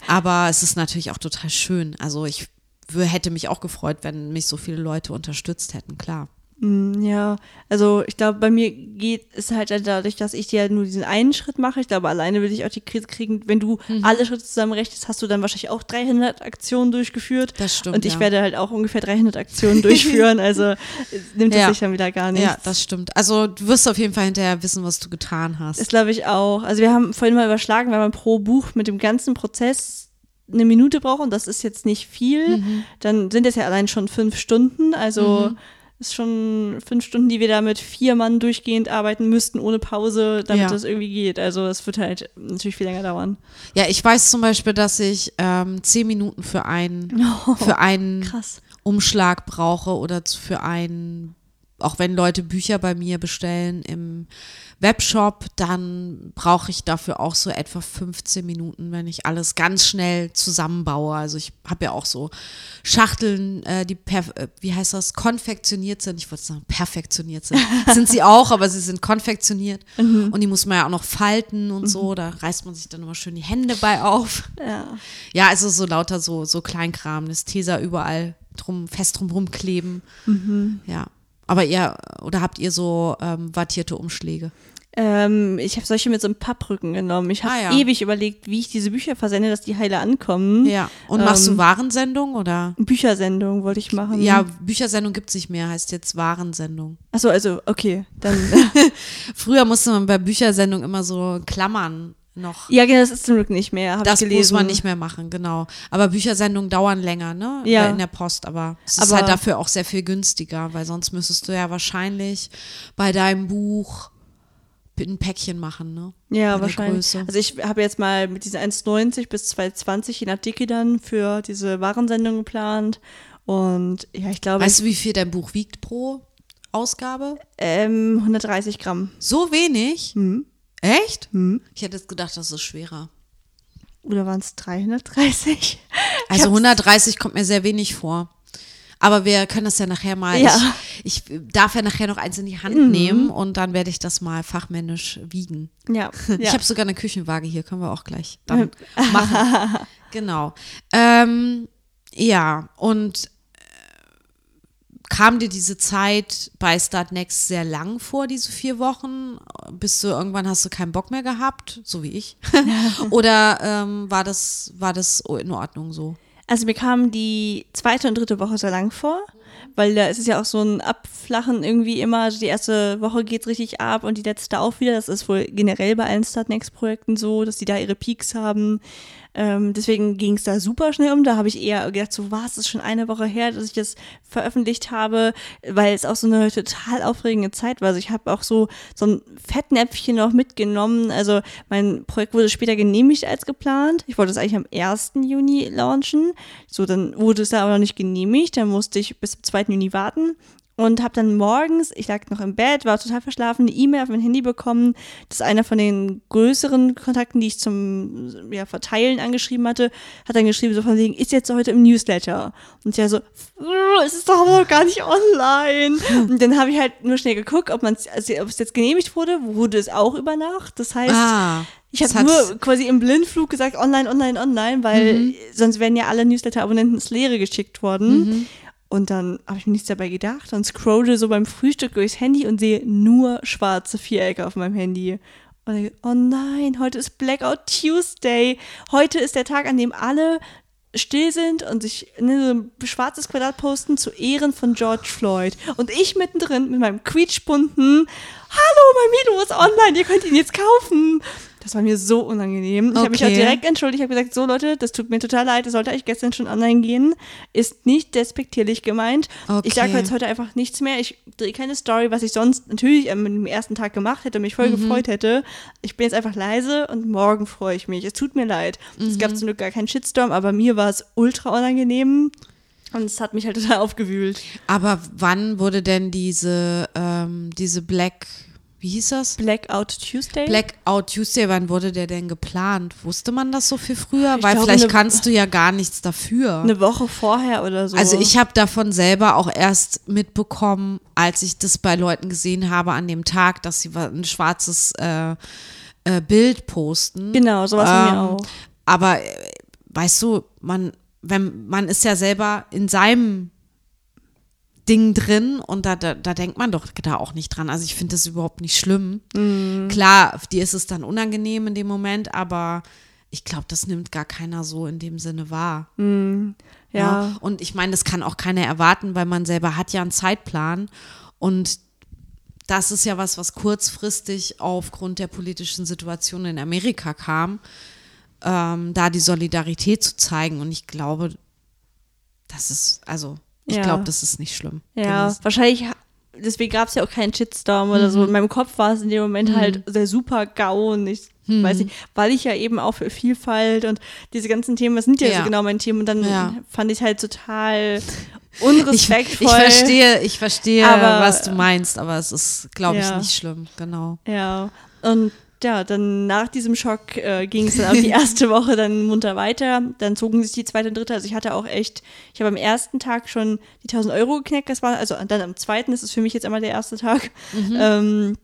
Aber es ist natürlich auch total schön. Also ich hätte mich auch gefreut, wenn mich so viele Leute unterstützt hätten, klar. Mm, Ja, also ich glaube, bei mir geht es halt dadurch, dass ich ja nur diesen einen Schritt mache. Ich glaube, alleine würde ich auch die Krise kriegen. Wenn du Mhm. alle Schritte zusammenrechnest, hast du dann wahrscheinlich auch 300 Aktionen durchgeführt. Das stimmt, Und ich ja. werde halt auch ungefähr 300 Aktionen durchführen. Also nimmt es Ja. sich dann wieder gar nichts. Ja, das stimmt. Also du wirst auf jeden Fall hinterher wissen, was du getan hast. Das glaube ich auch. Also wir haben vorhin mal überschlagen, weil man pro Buch mit dem ganzen Prozess eine Minute braucht und das ist jetzt nicht viel, Mhm. dann sind es ja allein schon fünf Stunden. Also ist schon fünf Stunden, die wir da mit vier Mann durchgehend arbeiten müssten, ohne Pause, damit Ja. das irgendwie geht. Also es wird halt natürlich viel länger dauern. Ja, ich weiß zum Beispiel, dass ich ähm, zehn Minuten für einen, für einen Krass. Umschlag brauche oder für einen, auch wenn Leute Bücher bei mir bestellen im Webshop, dann brauche ich dafür auch so etwa 15 Minuten, wenn ich alles ganz schnell zusammenbaue. Also ich habe ja auch so Schachteln, äh, die, äh, wie heißt das, konfektioniert sind. Ich wollte sagen, perfektioniert sind. sind sie auch, aber sie sind konfektioniert. Und die muss man ja auch noch falten und so. Da reißt man sich dann immer schön die Hände bei auf. Ja. Ja, also so lauter so, so Kleinkram, das Tesa überall drum, fest drumrum kleben. Ja. Aber ihr, oder habt ihr so ähm, wattierte Umschläge? Ähm, ich habe solche mit so einem Papprücken genommen. Ich habe Ah, ja. ewig überlegt, wie ich diese Bücher versende, dass die heile ankommen. Ja. Und machst Ähm, du Warensendung oder? Büchersendung wollte ich machen. Ja, Büchersendung gibt's nicht mehr, heißt jetzt Warensendung. Achso, also, okay. Dann. Früher musste man bei Büchersendung immer so Klammern noch. ja, genau, das ist zum Glück nicht mehr. Das muss man nicht mehr machen, genau. Aber Büchersendungen dauern länger, ne? Ja. In der Post, aber es ist Aber- halt dafür auch sehr viel günstiger, weil sonst müsstest du ja wahrscheinlich bei deinem Buch ein Päckchen machen, ne? Ja, Bei der wahrscheinlich. Größe. Also ich habe jetzt mal mit diesen 1,90 bis 2,20 je nach Dicke dann für diese Warensendung geplant. Und ja, ich glaube, Weißt du, wie viel dein Buch wiegt pro Ausgabe? ähm, 130 Gramm. So wenig? Hm. Echt? Hm. Ich hätte jetzt gedacht, das ist schwerer. Oder waren es 330? Also hab's- 130 kommt mir sehr wenig vor. Aber wir können das ja nachher mal. Ja. Ich, ich darf ja nachher noch eins in die Hand Mhm. nehmen und dann werde ich das mal fachmännisch wiegen. Ja. Ich ja. habe sogar eine Küchenwaage hier, können wir auch gleich dann machen. Genau. Ähm, ja, und kam dir diese Zeit bei Start Next sehr lang vor, diese vier Wochen? Bis du irgendwann hast du keinen Bock mehr gehabt, so wie ich? Oder ähm, war, das, war das in Ordnung so? Also mir kam die zweite und dritte Woche sehr lang vor, weil da ist es ja auch so ein Abflachen irgendwie immer. Also die erste Woche geht richtig ab und die letzte auch wieder. Das ist wohl generell bei allen Start Next Projekten so, dass die da ihre Peaks haben. Ähm, deswegen ging es da super schnell um. Da habe ich eher gedacht, so war es ist schon eine Woche her, dass ich das veröffentlicht habe, weil es auch so eine total aufregende Zeit war. Also ich habe auch so so ein Fettnäpfchen noch mitgenommen. Also mein Projekt wurde später genehmigt als geplant. Ich wollte es eigentlich am 1. Juni launchen. So, dann wurde es da aber noch nicht genehmigt. Dann musste ich bis zum 2. Juni warten und habe dann morgens, ich lag noch im Bett, war total verschlafen, eine E-Mail auf mein Handy bekommen, dass einer von den größeren Kontakten, die ich zum ja, Verteilen angeschrieben hatte, hat dann geschrieben, so von wegen, ist jetzt heute im Newsletter. Und ich war so, "Uh, es ist doch aber noch gar nicht online. Und dann habe ich halt nur schnell geguckt, ob, man's, also, ob es jetzt genehmigt wurde, wurde es auch über Nacht. Das heißt, Ah, ich habe nur quasi im Blindflug gesagt, online, online, online, weil Mhm. sonst wären ja alle Newsletter-Abonnenten ins Leere geschickt worden. Mhm. Und dann habe ich mir nichts dabei gedacht und scrolle so beim Frühstück durchs Handy und sehe nur schwarze Vierecke auf meinem Handy. Und ich, oh nein, heute ist Blackout Tuesday. Heute ist der Tag, an dem alle still sind und sich so ein schwarzes Quadrat posten zu Ehren von George Floyd. Und ich mittendrin mit meinem quietschbunten Hallo, mein Milo ist online, ihr könnt ihn jetzt kaufen. Das war mir so unangenehm. Ich habe mich auch Okay. direkt entschuldigt. Ich habe gesagt, so Leute, das tut mir total leid, das sollte eigentlich gestern schon online gehen. Ist nicht despektierlich gemeint. Ich sage Okay. jetzt heute einfach nichts mehr. Ich drehe keine Story, was ich sonst natürlich am ersten Tag gemacht hätte, mich voll Mhm. gefreut hätte. Ich bin jetzt einfach leise und morgen freue ich mich. Es tut mir leid. Es Mhm. gab zum Glück gar keinen Shitstorm, aber mir war es ultra unangenehm. Und es hat mich halt total aufgewühlt. Aber wann wurde denn diese, ähm, diese Black, wie hieß das? Blackout Tuesday? Blackout Tuesday, wann wurde der denn geplant? Wusste man das so viel früher? Ich Weil glaube, vielleicht kannst du ja gar nichts dafür. Eine Woche vorher oder so. Also ich habe davon selber auch erst mitbekommen, als ich das bei Leuten gesehen habe an dem Tag, dass sie ein schwarzes äh, äh, Bild posten. Genau, sowas bei mir Ähm, auch. Aber äh, weißt du, man, wenn man ist ja selber in seinem Ding drin und da, da, da denkt man doch da auch nicht dran. Also ich finde das überhaupt nicht schlimm. Mhm. Klar, dir ist es dann unangenehm in dem Moment, aber ich glaube, das nimmt gar keiner so in dem Sinne wahr. Ja. Und ich meine, das kann auch keiner erwarten, weil man selber hat ja einen Zeitplan und das ist ja was, was kurzfristig aufgrund der politischen Situation in Amerika kam, ähm, da die Solidarität zu zeigen. Und ich glaube, das ist, also, ich Ja. glaube, das ist nicht schlimm. Ja, gewesen. wahrscheinlich, deswegen gab es ja auch keinen Shitstorm oder so. In meinem Kopf war es in dem Moment halt der super GAU und ich weiß nicht, weil ich ja eben auch für Vielfalt und diese ganzen Themen, das sind ja, Ja. so genau mein Thema und dann Ja. fand ich halt total Ich, unrespektvoll. ich verstehe, ich verstehe, Aber- was du meinst, aber es ist, glaube ich, nicht schlimm, genau. Ja, und ja, dann nach diesem Schock äh, ging es dann auch die erste Woche dann munter weiter. Dann zogen sich die zweite und dritte. Also ich hatte auch echt, ich habe am ersten Tag schon die 1000 Euro geknackt. Das war, also dann am zweiten, das ist für mich jetzt einmal der erste Tag. Ähm,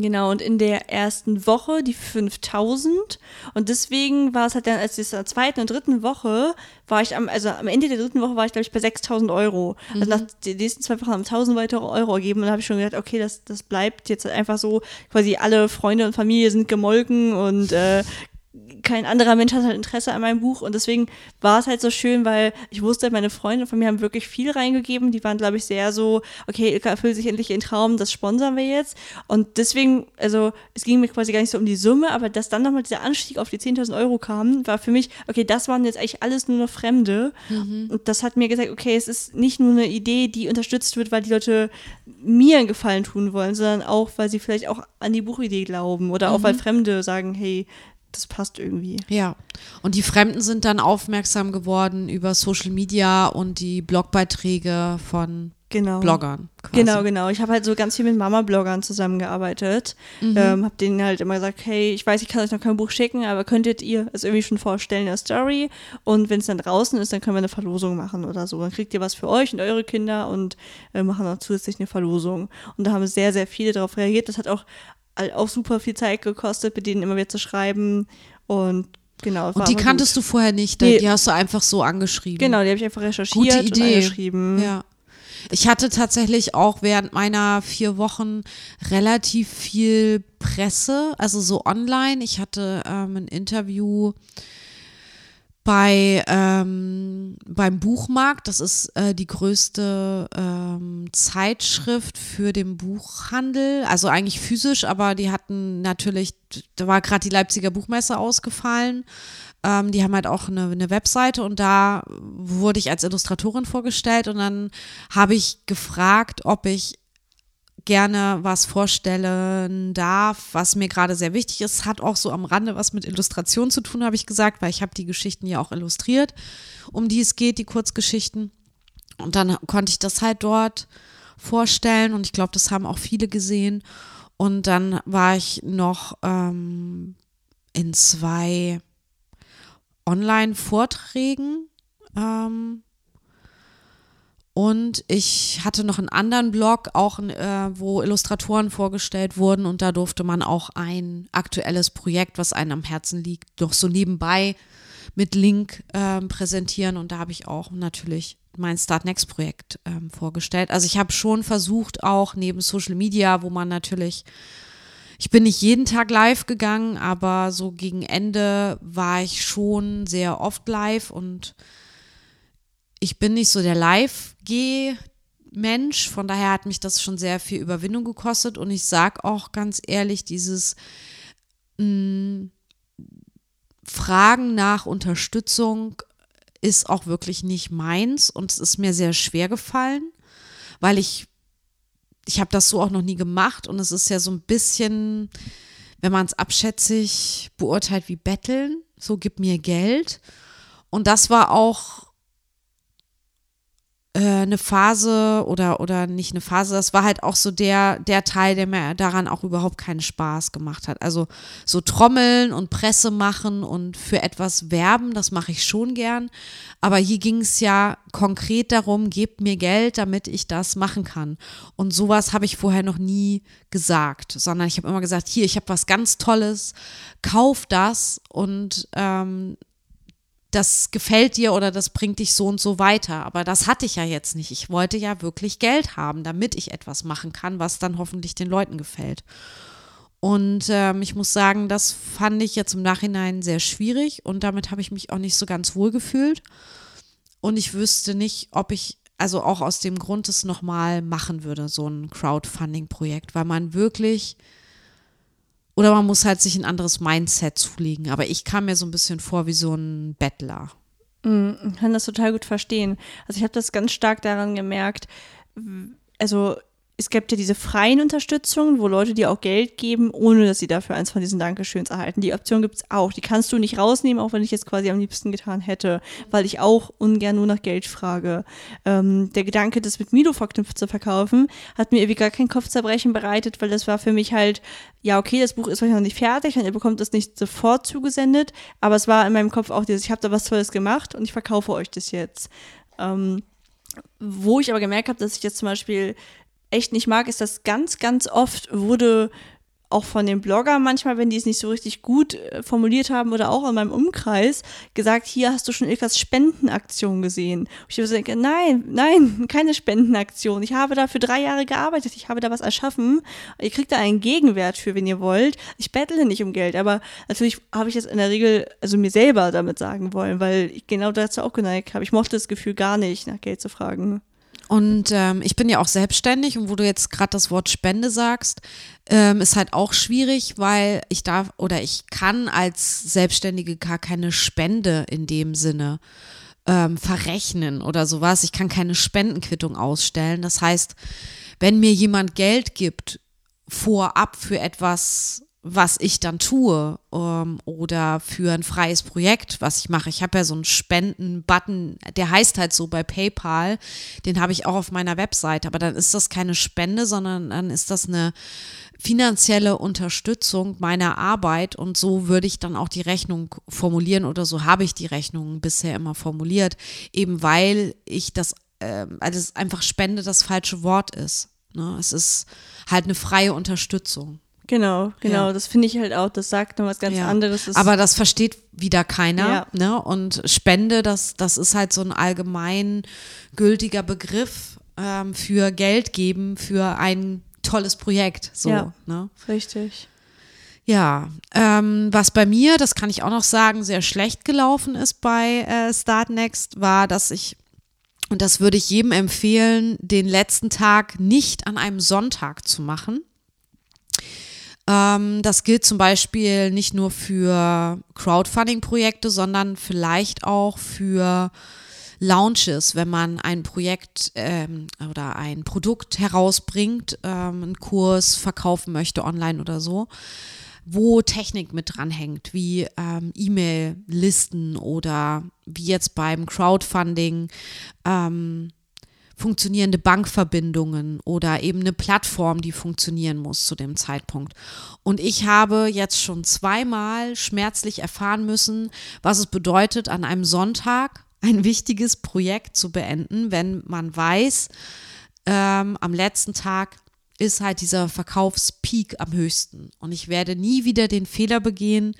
Genau, und in der ersten Woche die 5000. Und deswegen war es halt dann, als in der zweiten und dritten Woche, war ich am, also am Ende der dritten Woche war ich, glaube ich, bei 6000 Euro. Also nach den nächsten zwei Wochen haben 1000 weitere Euro ergeben. Und da habe ich schon gedacht, okay, das, das bleibt jetzt einfach so, quasi alle Freunde und Familie sind gemolken und äh, kein anderer Mensch hat halt Interesse an meinem Buch und deswegen war es halt so schön, weil ich wusste, meine Freunde von mir haben wirklich viel reingegeben. Die waren, glaube ich, sehr so, okay, Ilka erfüllt sich endlich ihren Traum, das sponsern wir jetzt. Und deswegen, also es ging mir quasi gar nicht so um die Summe, aber dass dann nochmal dieser Anstieg auf die 10.000 Euro kam, war für mich, okay, das waren jetzt eigentlich alles nur noch Fremde. Und das hat mir gesagt, okay, es ist nicht nur eine Idee, die unterstützt wird, weil die Leute mir einen Gefallen tun wollen, sondern auch, weil sie vielleicht auch an die Buchidee glauben oder auch, weil Fremde sagen, hey, das passt irgendwie. Ja, und die Fremden sind dann aufmerksam geworden über Social Media und die Blogbeiträge von genau. Bloggern. Quasi. Genau, genau. Ich habe halt so ganz viel mit Mama-Bloggern zusammengearbeitet. Mhm. Ähm, habe denen halt immer gesagt, hey, ich weiß, ich kann euch noch kein Buch schicken, aber könntet ihr es irgendwie schon vorstellen in der Story? Und wenn es dann draußen ist, dann können wir eine Verlosung machen oder so. Dann kriegt ihr was für euch und eure Kinder und äh, machen auch zusätzlich eine Verlosung. Und da haben sehr, sehr viele darauf reagiert. Das hat auch, auch super viel Zeit gekostet, mit denen immer wieder zu schreiben. Und genau. Und die kanntest gut. du vorher nicht, Nee. die hast du einfach so angeschrieben. Genau, die habe ich einfach recherchiert Gute und Idee. angeschrieben. Ja. Ich hatte tatsächlich auch während meiner vier Wochen relativ viel Presse, also so online. Ich hatte ähm, ein Interview bei ähm, beim Buchmarkt. Das ist äh, die größte ähm, Zeitschrift für den Buchhandel, also eigentlich physisch, aber die hatten natürlich, da war gerade die Leipziger Buchmesse ausgefallen. Ähm, die haben halt auch eine, eine Webseite und da wurde ich als Illustratorin vorgestellt und dann habe ich gefragt, ob ich gerne was vorstellen darf, was mir gerade sehr wichtig ist. Hat auch so am Rande was mit Illustration zu tun, habe ich gesagt, weil ich habe die Geschichten ja auch illustriert, um die es geht, die Kurzgeschichten. Und dann konnte ich das halt dort vorstellen und ich glaube, das haben auch viele gesehen. Und dann war ich noch ähm, in zwei Online-Vorträgen. Ähm, und ich hatte noch einen anderen Blog, auch äh, wo Illustratoren vorgestellt wurden. Und da durfte man auch ein aktuelles Projekt, was einem am Herzen liegt, noch so nebenbei mit Link ähm, präsentieren. Und da habe ich auch natürlich mein Start Next Projekt ähm, vorgestellt. Also ich habe schon versucht, auch neben Social Media, wo man natürlich ich bin nicht jeden Tag live gegangen, aber so gegen Ende war ich schon sehr oft live. Und ich bin nicht so der Live-Geh-Mensch, von daher hat mich das schon sehr viel Überwindung gekostet und ich sag auch ganz ehrlich, dieses mh, Fragen nach Unterstützung ist auch wirklich nicht meins und es ist mir sehr schwer gefallen, weil ich ich habe das so auch noch nie gemacht und es ist ja so ein bisschen, wenn man es abschätzig beurteilt, wie betteln, so gib mir Geld. Und das war auch eine Phase oder, oder nicht eine Phase, das war halt auch so der, der Teil, der mir daran auch überhaupt keinen Spaß gemacht hat. Also so Trommeln und Presse machen und für etwas werben, das mache ich schon gern. Aber hier ging es ja konkret darum, gebt mir Geld, damit ich das machen kann. Und sowas habe ich vorher noch nie gesagt, sondern ich habe immer gesagt, hier, ich habe was ganz Tolles, kauf das und ähm, das gefällt dir oder das bringt dich so und so weiter. Aber das hatte ich ja jetzt nicht. Ich wollte ja wirklich Geld haben, damit ich etwas machen kann, was dann hoffentlich den Leuten gefällt. Und ähm, ich muss sagen, das fand ich jetzt im Nachhinein sehr schwierig und damit habe ich mich auch nicht so ganz wohl gefühlt. Und ich wüsste nicht, ob ich, also auch aus dem Grund, es nochmal machen würde, so ein Crowdfunding-Projekt, weil man wirklich oder man muss halt sich ein anderes Mindset zulegen. Aber ich kam mir so ein bisschen vor wie so ein Bettler. Mm, Ich kann das total gut verstehen. Also ich habe das ganz stark daran gemerkt, also es gibt ja diese freien Unterstützungen, wo Leute dir auch Geld geben, ohne dass sie dafür eins von diesen Dankeschöns erhalten. Die Option gibt es auch. Die kannst du nicht rausnehmen, auch wenn ich jetzt quasi am liebsten getan hätte, weil ich auch ungern nur nach Geld frage. Ähm, der Gedanke, das mit Milo verknüpft zu verkaufen, hat mir irgendwie gar kein Kopfzerbrechen bereitet, weil das war für mich halt, ja, okay, das Buch ist vielleicht noch nicht fertig und ihr bekommt es nicht sofort zugesendet, aber es war in meinem Kopf auch dieses, ich habe da was Tolles gemacht und ich verkaufe euch das jetzt. Ähm, wo ich aber gemerkt habe, dass ich jetzt zum Beispiel echt nicht mag, ist, dass ganz, ganz oft wurde auch von den Bloggern manchmal, wenn die es nicht so richtig gut äh, formuliert haben oder auch in meinem Umkreis, gesagt, hier hast du schon Ilkas Spendenaktion gesehen. Und ich denke, nein, nein, keine Spendenaktion. Ich habe da für drei Jahre gearbeitet, ich habe da was erschaffen. Ihr kriegt da einen Gegenwert für, wenn ihr wollt. Ich bettle nicht um Geld, aber natürlich habe ich das in der Regel, also mir selber damit sagen wollen, weil ich genau dazu auch geneigt habe. Ich mochte das Gefühl gar nicht, nach Geld zu fragen. Und ähm, ich bin ja auch selbstständig und wo du jetzt gerade das Wort Spende sagst, ähm, ist halt auch schwierig, weil ich darf oder ich kann als Selbstständige gar keine Spende in dem Sinne ähm, verrechnen oder sowas. Ich kann keine Spendenquittung ausstellen. Das heißt, wenn mir jemand Geld gibt vorab für etwas was ich dann tue ähm, oder für ein freies Projekt, was ich mache. Ich habe ja so einen Spenden-Button, der heißt halt so bei PayPal, den habe ich auch auf meiner Webseite, aber dann ist das keine Spende, sondern dann ist das eine finanzielle Unterstützung meiner Arbeit und so würde ich dann auch die Rechnung formulieren oder so habe ich die Rechnung bisher immer formuliert, eben weil ich das, äh, also einfach Spende das falsche Wort ist. Ne? Es ist halt eine freie Unterstützung. Genau, genau. Ja. Das finde ich halt auch, das sagt noch was ganz Ja. anderes. Das Aber das versteht wieder keiner. Ja. Ne? Und Spende, das, das ist halt so ein allgemein gültiger Begriff ähm, für Geld geben für ein tolles Projekt. So, Ja. ne? richtig. Ja, ähm, was bei mir, das kann ich auch noch sagen, sehr schlecht gelaufen ist bei äh, Startnext, war, dass ich, und das würde ich jedem empfehlen, den letzten Tag nicht an einem Sonntag zu machen. Ähm, das gilt zum Beispiel nicht nur für Crowdfunding-Projekte, sondern vielleicht auch für Launches, wenn man ein Projekt ähm, oder ein Produkt herausbringt, ähm, einen Kurs verkaufen möchte online oder so, wo Technik mit dranhängt, wie ähm, E-Mail-Listen oder wie jetzt beim Crowdfunding ähm, funktionierende Bankverbindungen oder eben eine Plattform, die funktionieren muss zu dem Zeitpunkt. Und ich habe jetzt schon zweimal schmerzlich erfahren müssen, was es bedeutet, an einem Sonntag ein wichtiges Projekt zu beenden, wenn man weiß, ähm, am letzten Tag ist halt dieser Verkaufspeak am höchsten. Und ich werde nie wieder den Fehler begehen,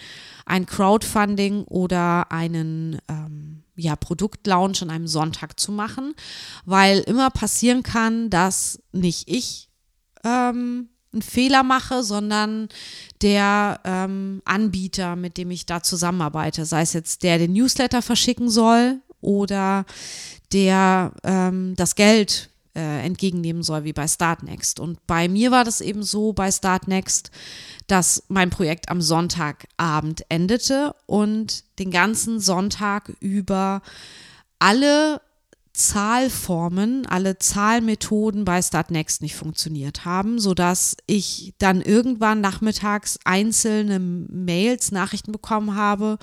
ein Crowdfunding oder einen ähm, ja, Produktlaunch an einem Sonntag zu machen, weil immer passieren kann, dass nicht ich ähm, einen Fehler mache, sondern der ähm, Anbieter, mit dem ich da zusammenarbeite, sei es jetzt der den Newsletter verschicken soll oder der ähm, das Geld äh, entgegennehmen soll, wie bei Startnext. Und bei mir war das eben so bei Startnext, dass mein Projekt am Sonntagabend endete und den ganzen Sonntag über alle Zahlformen, alle Zahlmethoden bei Startnext nicht funktioniert haben, sodass ich dann irgendwann nachmittags einzelne Mails, Nachrichten bekommen habe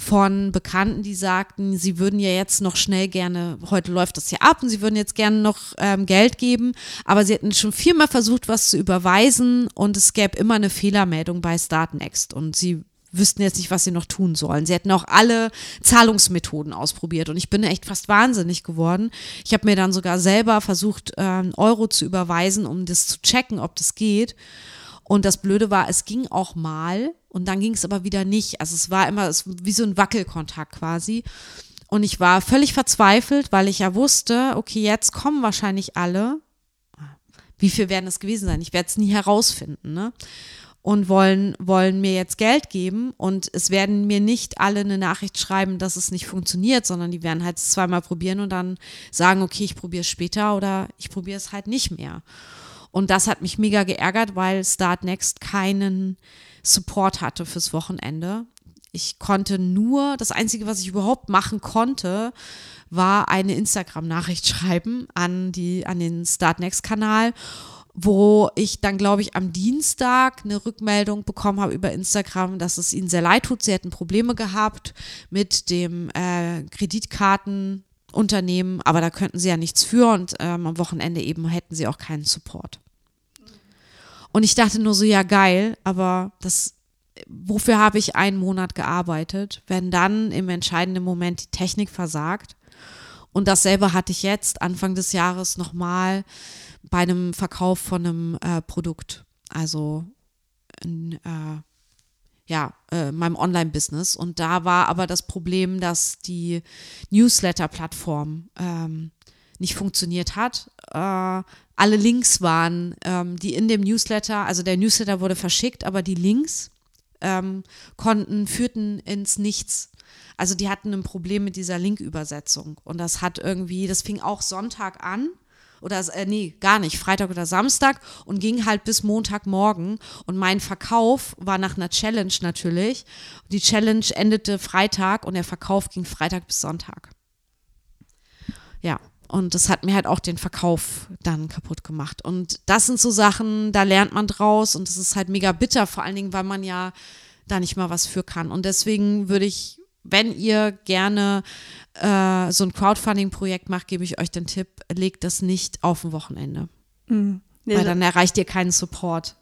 von Bekannten, die sagten, sie würden ja jetzt noch schnell gerne, heute läuft das ja ab und sie würden jetzt gerne noch ähm, Geld geben, aber sie hätten schon viermal versucht, was zu überweisen und es gäbe immer eine Fehlermeldung bei Startnext und sie wüssten jetzt nicht, was sie noch tun sollen. Sie hätten auch alle Zahlungsmethoden ausprobiert und ich bin echt fast wahnsinnig geworden. Ich habe mir dann sogar selber versucht, einen Euro zu überweisen, um das zu checken, ob das geht. Und das Blöde war, es ging auch mal und dann ging es aber wieder nicht. Also es war immer es, wie so ein Wackelkontakt quasi. Und ich war völlig verzweifelt, weil ich ja wusste, okay, jetzt kommen wahrscheinlich alle. Wie viel werden es gewesen sein? Ich werde es nie herausfinden, ne? Und wollen, wollen mir jetzt Geld geben und es werden mir nicht alle eine Nachricht schreiben, dass es nicht funktioniert, sondern die werden halt zweimal probieren und dann sagen, okay, ich probiere es später oder ich probiere es halt nicht mehr. Und das hat mich mega geärgert, weil Startnext keinen Support hatte fürs Wochenende. Ich konnte nur, das Einzige, was ich überhaupt machen konnte, war eine Instagram-Nachricht schreiben an, die, an den Startnext-Kanal, wo ich dann, glaube ich, am Dienstag eine Rückmeldung bekommen habe über Instagram, dass es ihnen sehr leid tut. Sie hätten Probleme gehabt mit dem äh, Kreditkartenunternehmen, aber da könnten sie ja nichts für und ähm, am Wochenende eben hätten sie auch keinen Support. Und ich dachte nur so, ja geil, aber das, wofür habe ich einen Monat gearbeitet, wenn dann im entscheidenden Moment die Technik versagt? Und dasselbe hatte ich jetzt Anfang des Jahres nochmal bei einem Verkauf von einem äh, Produkt, also in, äh, ja, äh, meinem Online-Business. Und da war aber das Problem, dass die Newsletter-Plattform ähm, nicht funktioniert hat. Äh, alle Links waren, ähm, die in dem Newsletter, also der Newsletter wurde verschickt, aber die Links ähm, konnten, führten ins Nichts. Also die hatten ein Problem mit dieser Linkübersetzung. Und das hat irgendwie, das fing auch Sonntag an. Oder äh, nee, gar nicht, Freitag oder Samstag und ging halt bis Montagmorgen. Und mein Verkauf war nach einer Challenge natürlich. Die Challenge endete Freitag und der Verkauf ging Freitag bis Sonntag. Ja, und das hat mir halt auch den Verkauf dann kaputt gemacht. Und das sind so Sachen, da lernt man draus und das ist halt mega bitter, vor allen Dingen, weil man ja da nicht mal was für kann. Und deswegen würde ich, wenn ihr gerne äh, so ein Crowdfunding-Projekt macht, gebe ich euch den Tipp, legt das nicht auf ein Wochenende. Mhm. Weil dann erreicht ihr keinen Support.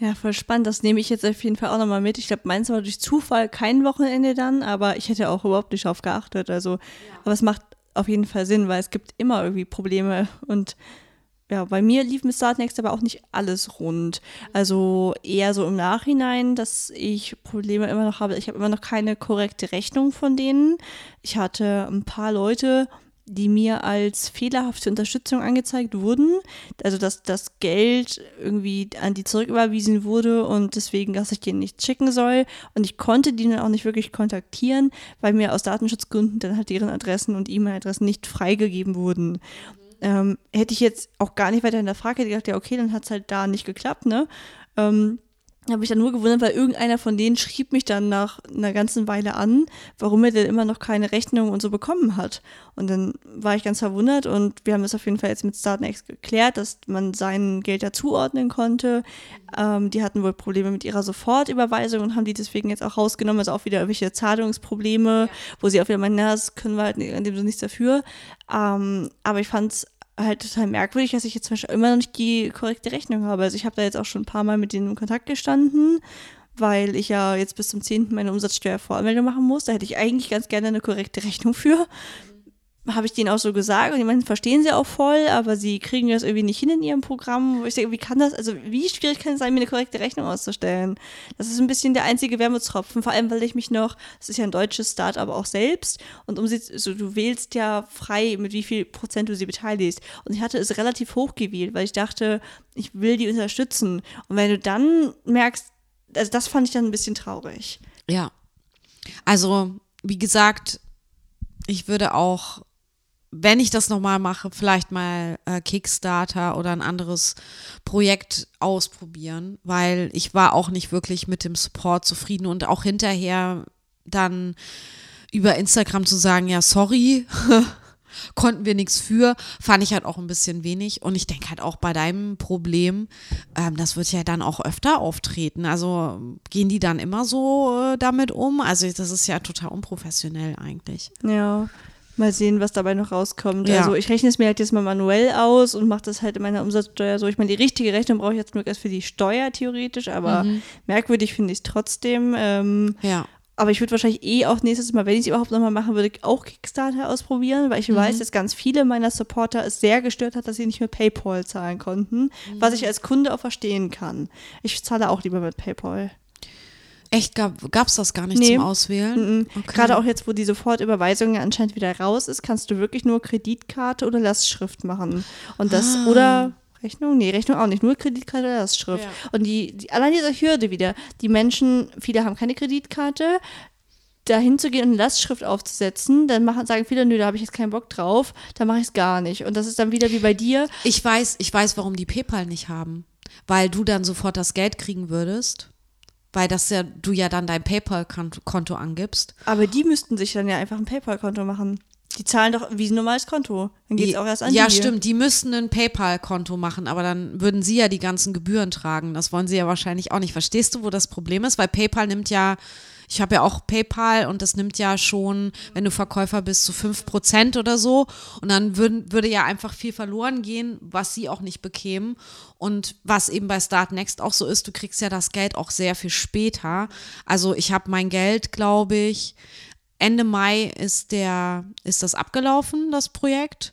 Ja, voll spannend. Das nehme ich jetzt auf jeden Fall auch nochmal mit. Ich glaube, meins war durch Zufall kein Wochenende dann, aber ich hätte auch überhaupt nicht darauf geachtet. Also, aber es macht auf jeden Fall Sinn, weil es gibt immer irgendwie Probleme und ja, bei mir lief mit Startnext aber auch nicht alles rund. Also eher so im Nachhinein, dass ich Probleme immer noch habe. Ich habe immer noch keine korrekte Rechnung von denen. Ich hatte ein paar Leute, die mir als fehlerhafte Unterstützung angezeigt wurden. Also dass das Geld irgendwie an die zurücküberwiesen wurde und deswegen, dass ich denen nichts schicken soll. Und ich konnte die dann auch nicht wirklich kontaktieren, weil mir aus Datenschutzgründen dann halt deren Adressen und E-Mail-Adressen nicht freigegeben wurden. Ähm, hätte ich jetzt auch gar nicht weiter in der Frage gedacht, ja, okay, dann hat es halt da nicht geklappt, ne? Ähm, habe ich dann nur gewundert, weil irgendeiner von denen schrieb mich dann nach einer ganzen Weile an, warum er denn immer noch keine Rechnung und so bekommen hat. Und dann war ich ganz verwundert und wir haben das auf jeden Fall jetzt mit Startnext geklärt, dass man sein Geld da zuordnen konnte. Ähm, die hatten wohl Probleme mit ihrer Sofortüberweisung und haben die deswegen jetzt auch rausgenommen, also auch wieder irgendwelche Zahlungsprobleme, ja. wo sie auch wieder meinen, na, das können wir halt in dem Sinne nichts dafür. Ähm, aber ich fand es halt total merkwürdig, dass ich jetzt zum Beispiel immer noch nicht die korrekte Rechnung habe. Also ich habe da jetzt auch schon ein paar Mal mit denen in Kontakt gestanden, weil ich ja jetzt bis zum 10. meine Umsatzsteuervoranmeldung machen muss. Da hätte ich eigentlich ganz gerne eine korrekte Rechnung für habe ich denen auch so gesagt und die meinen, verstehen sie auch voll, aber sie kriegen das irgendwie nicht hin in ihrem Programm. Wo ich denke, wie kann das, also wie schwierig kann es sein, mir eine korrekte Rechnung auszustellen? Das ist ein bisschen der einzige Wermutstropfen, vor allem, weil ich mich noch, das ist ja ein deutsches Start, aber auch selbst und um sie, also du wählst ja frei, mit wie viel Prozent du sie beteiligst. Und ich hatte es relativ hoch gewählt, weil ich dachte, ich will die unterstützen. Und wenn du dann merkst, also das fand ich dann ein bisschen traurig. Ja. Also, wie gesagt, ich würde auch wenn ich das nochmal mache, vielleicht mal äh, Kickstarter oder ein anderes Projekt ausprobieren, weil ich war auch nicht wirklich mit dem Support zufrieden und auch hinterher dann über Instagram zu sagen, ja, sorry, konnten wir nichts für, fand ich halt auch ein bisschen wenig. Und ich denke halt auch bei deinem Problem, ähm, das wird ja dann auch öfter auftreten. Also gehen die dann immer so äh, damit um? Also das ist ja total unprofessionell eigentlich. Ja, Mal sehen, was dabei noch rauskommt. Ja. Also ich rechne es mir halt jetzt mal manuell aus und mache das halt in meiner Umsatzsteuer so. Ich meine, die richtige Rechnung brauche ich jetzt nur erst für die Steuer theoretisch, aber mhm. merkwürdig finde ich es trotzdem. Ähm, ja. Aber ich würde wahrscheinlich eh auch nächstes Mal, wenn ich es überhaupt nochmal machen würde, auch Kickstarter ausprobieren, weil ich mhm. weiß, dass ganz viele meiner Supporter es sehr gestört hat, dass sie nicht mit PayPal zahlen konnten, mhm. was ich als Kunde auch verstehen kann. Ich zahle auch lieber mit PayPal. Echt, gab es das gar nicht nee. zum Auswählen? Okay. Gerade auch jetzt, wo die Sofortüberweisung ja anscheinend wieder raus ist, kannst du wirklich nur Kreditkarte oder Lastschrift machen. Und das, ah. oder Rechnung? Nee, Rechnung auch nicht, nur Kreditkarte oder Lastschrift. Ja. Und die, die, allein diese Hürde wieder, die Menschen, viele haben keine Kreditkarte, da hinzugehen und eine Lastschrift aufzusetzen, dann machen, sagen viele, nö, da habe ich jetzt keinen Bock drauf, dann mache ich es gar nicht. Und das ist dann wieder wie bei dir. Ich weiß, ich weiß, warum die PayPal nicht haben. Weil du dann sofort das Geld kriegen würdest weil das ja du ja dann dein PayPal-Konto angibst. Aber die müssten sich dann ja einfach ein PayPal-Konto machen. Die zahlen doch wie ein normales Konto. Dann geht es auch erst an Ja, die. stimmt. Die müssten ein PayPal-Konto machen, aber dann würden sie ja die ganzen Gebühren tragen. Das wollen sie ja wahrscheinlich auch nicht. Verstehst du, wo das Problem ist? Weil PayPal nimmt ja ich habe ja auch PayPal und das nimmt ja schon, wenn du Verkäufer bist, zu so 5% oder so. Und dann würden, würde ja einfach viel verloren gehen, was sie auch nicht bekämen. Und was eben bei Start Next auch so ist, du kriegst ja das Geld auch sehr viel später. Also ich habe mein Geld, glaube ich, Ende Mai ist der, ist das abgelaufen, das Projekt.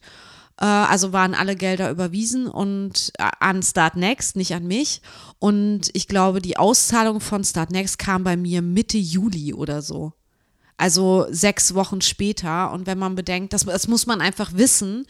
Äh, also waren alle Gelder überwiesen und äh, an Start Next, nicht an mich. Und ich glaube, die Auszahlung von Start Next kam bei mir Mitte Juli oder so. Also sechs Wochen später. Und wenn man bedenkt, das, das muss man einfach wissen,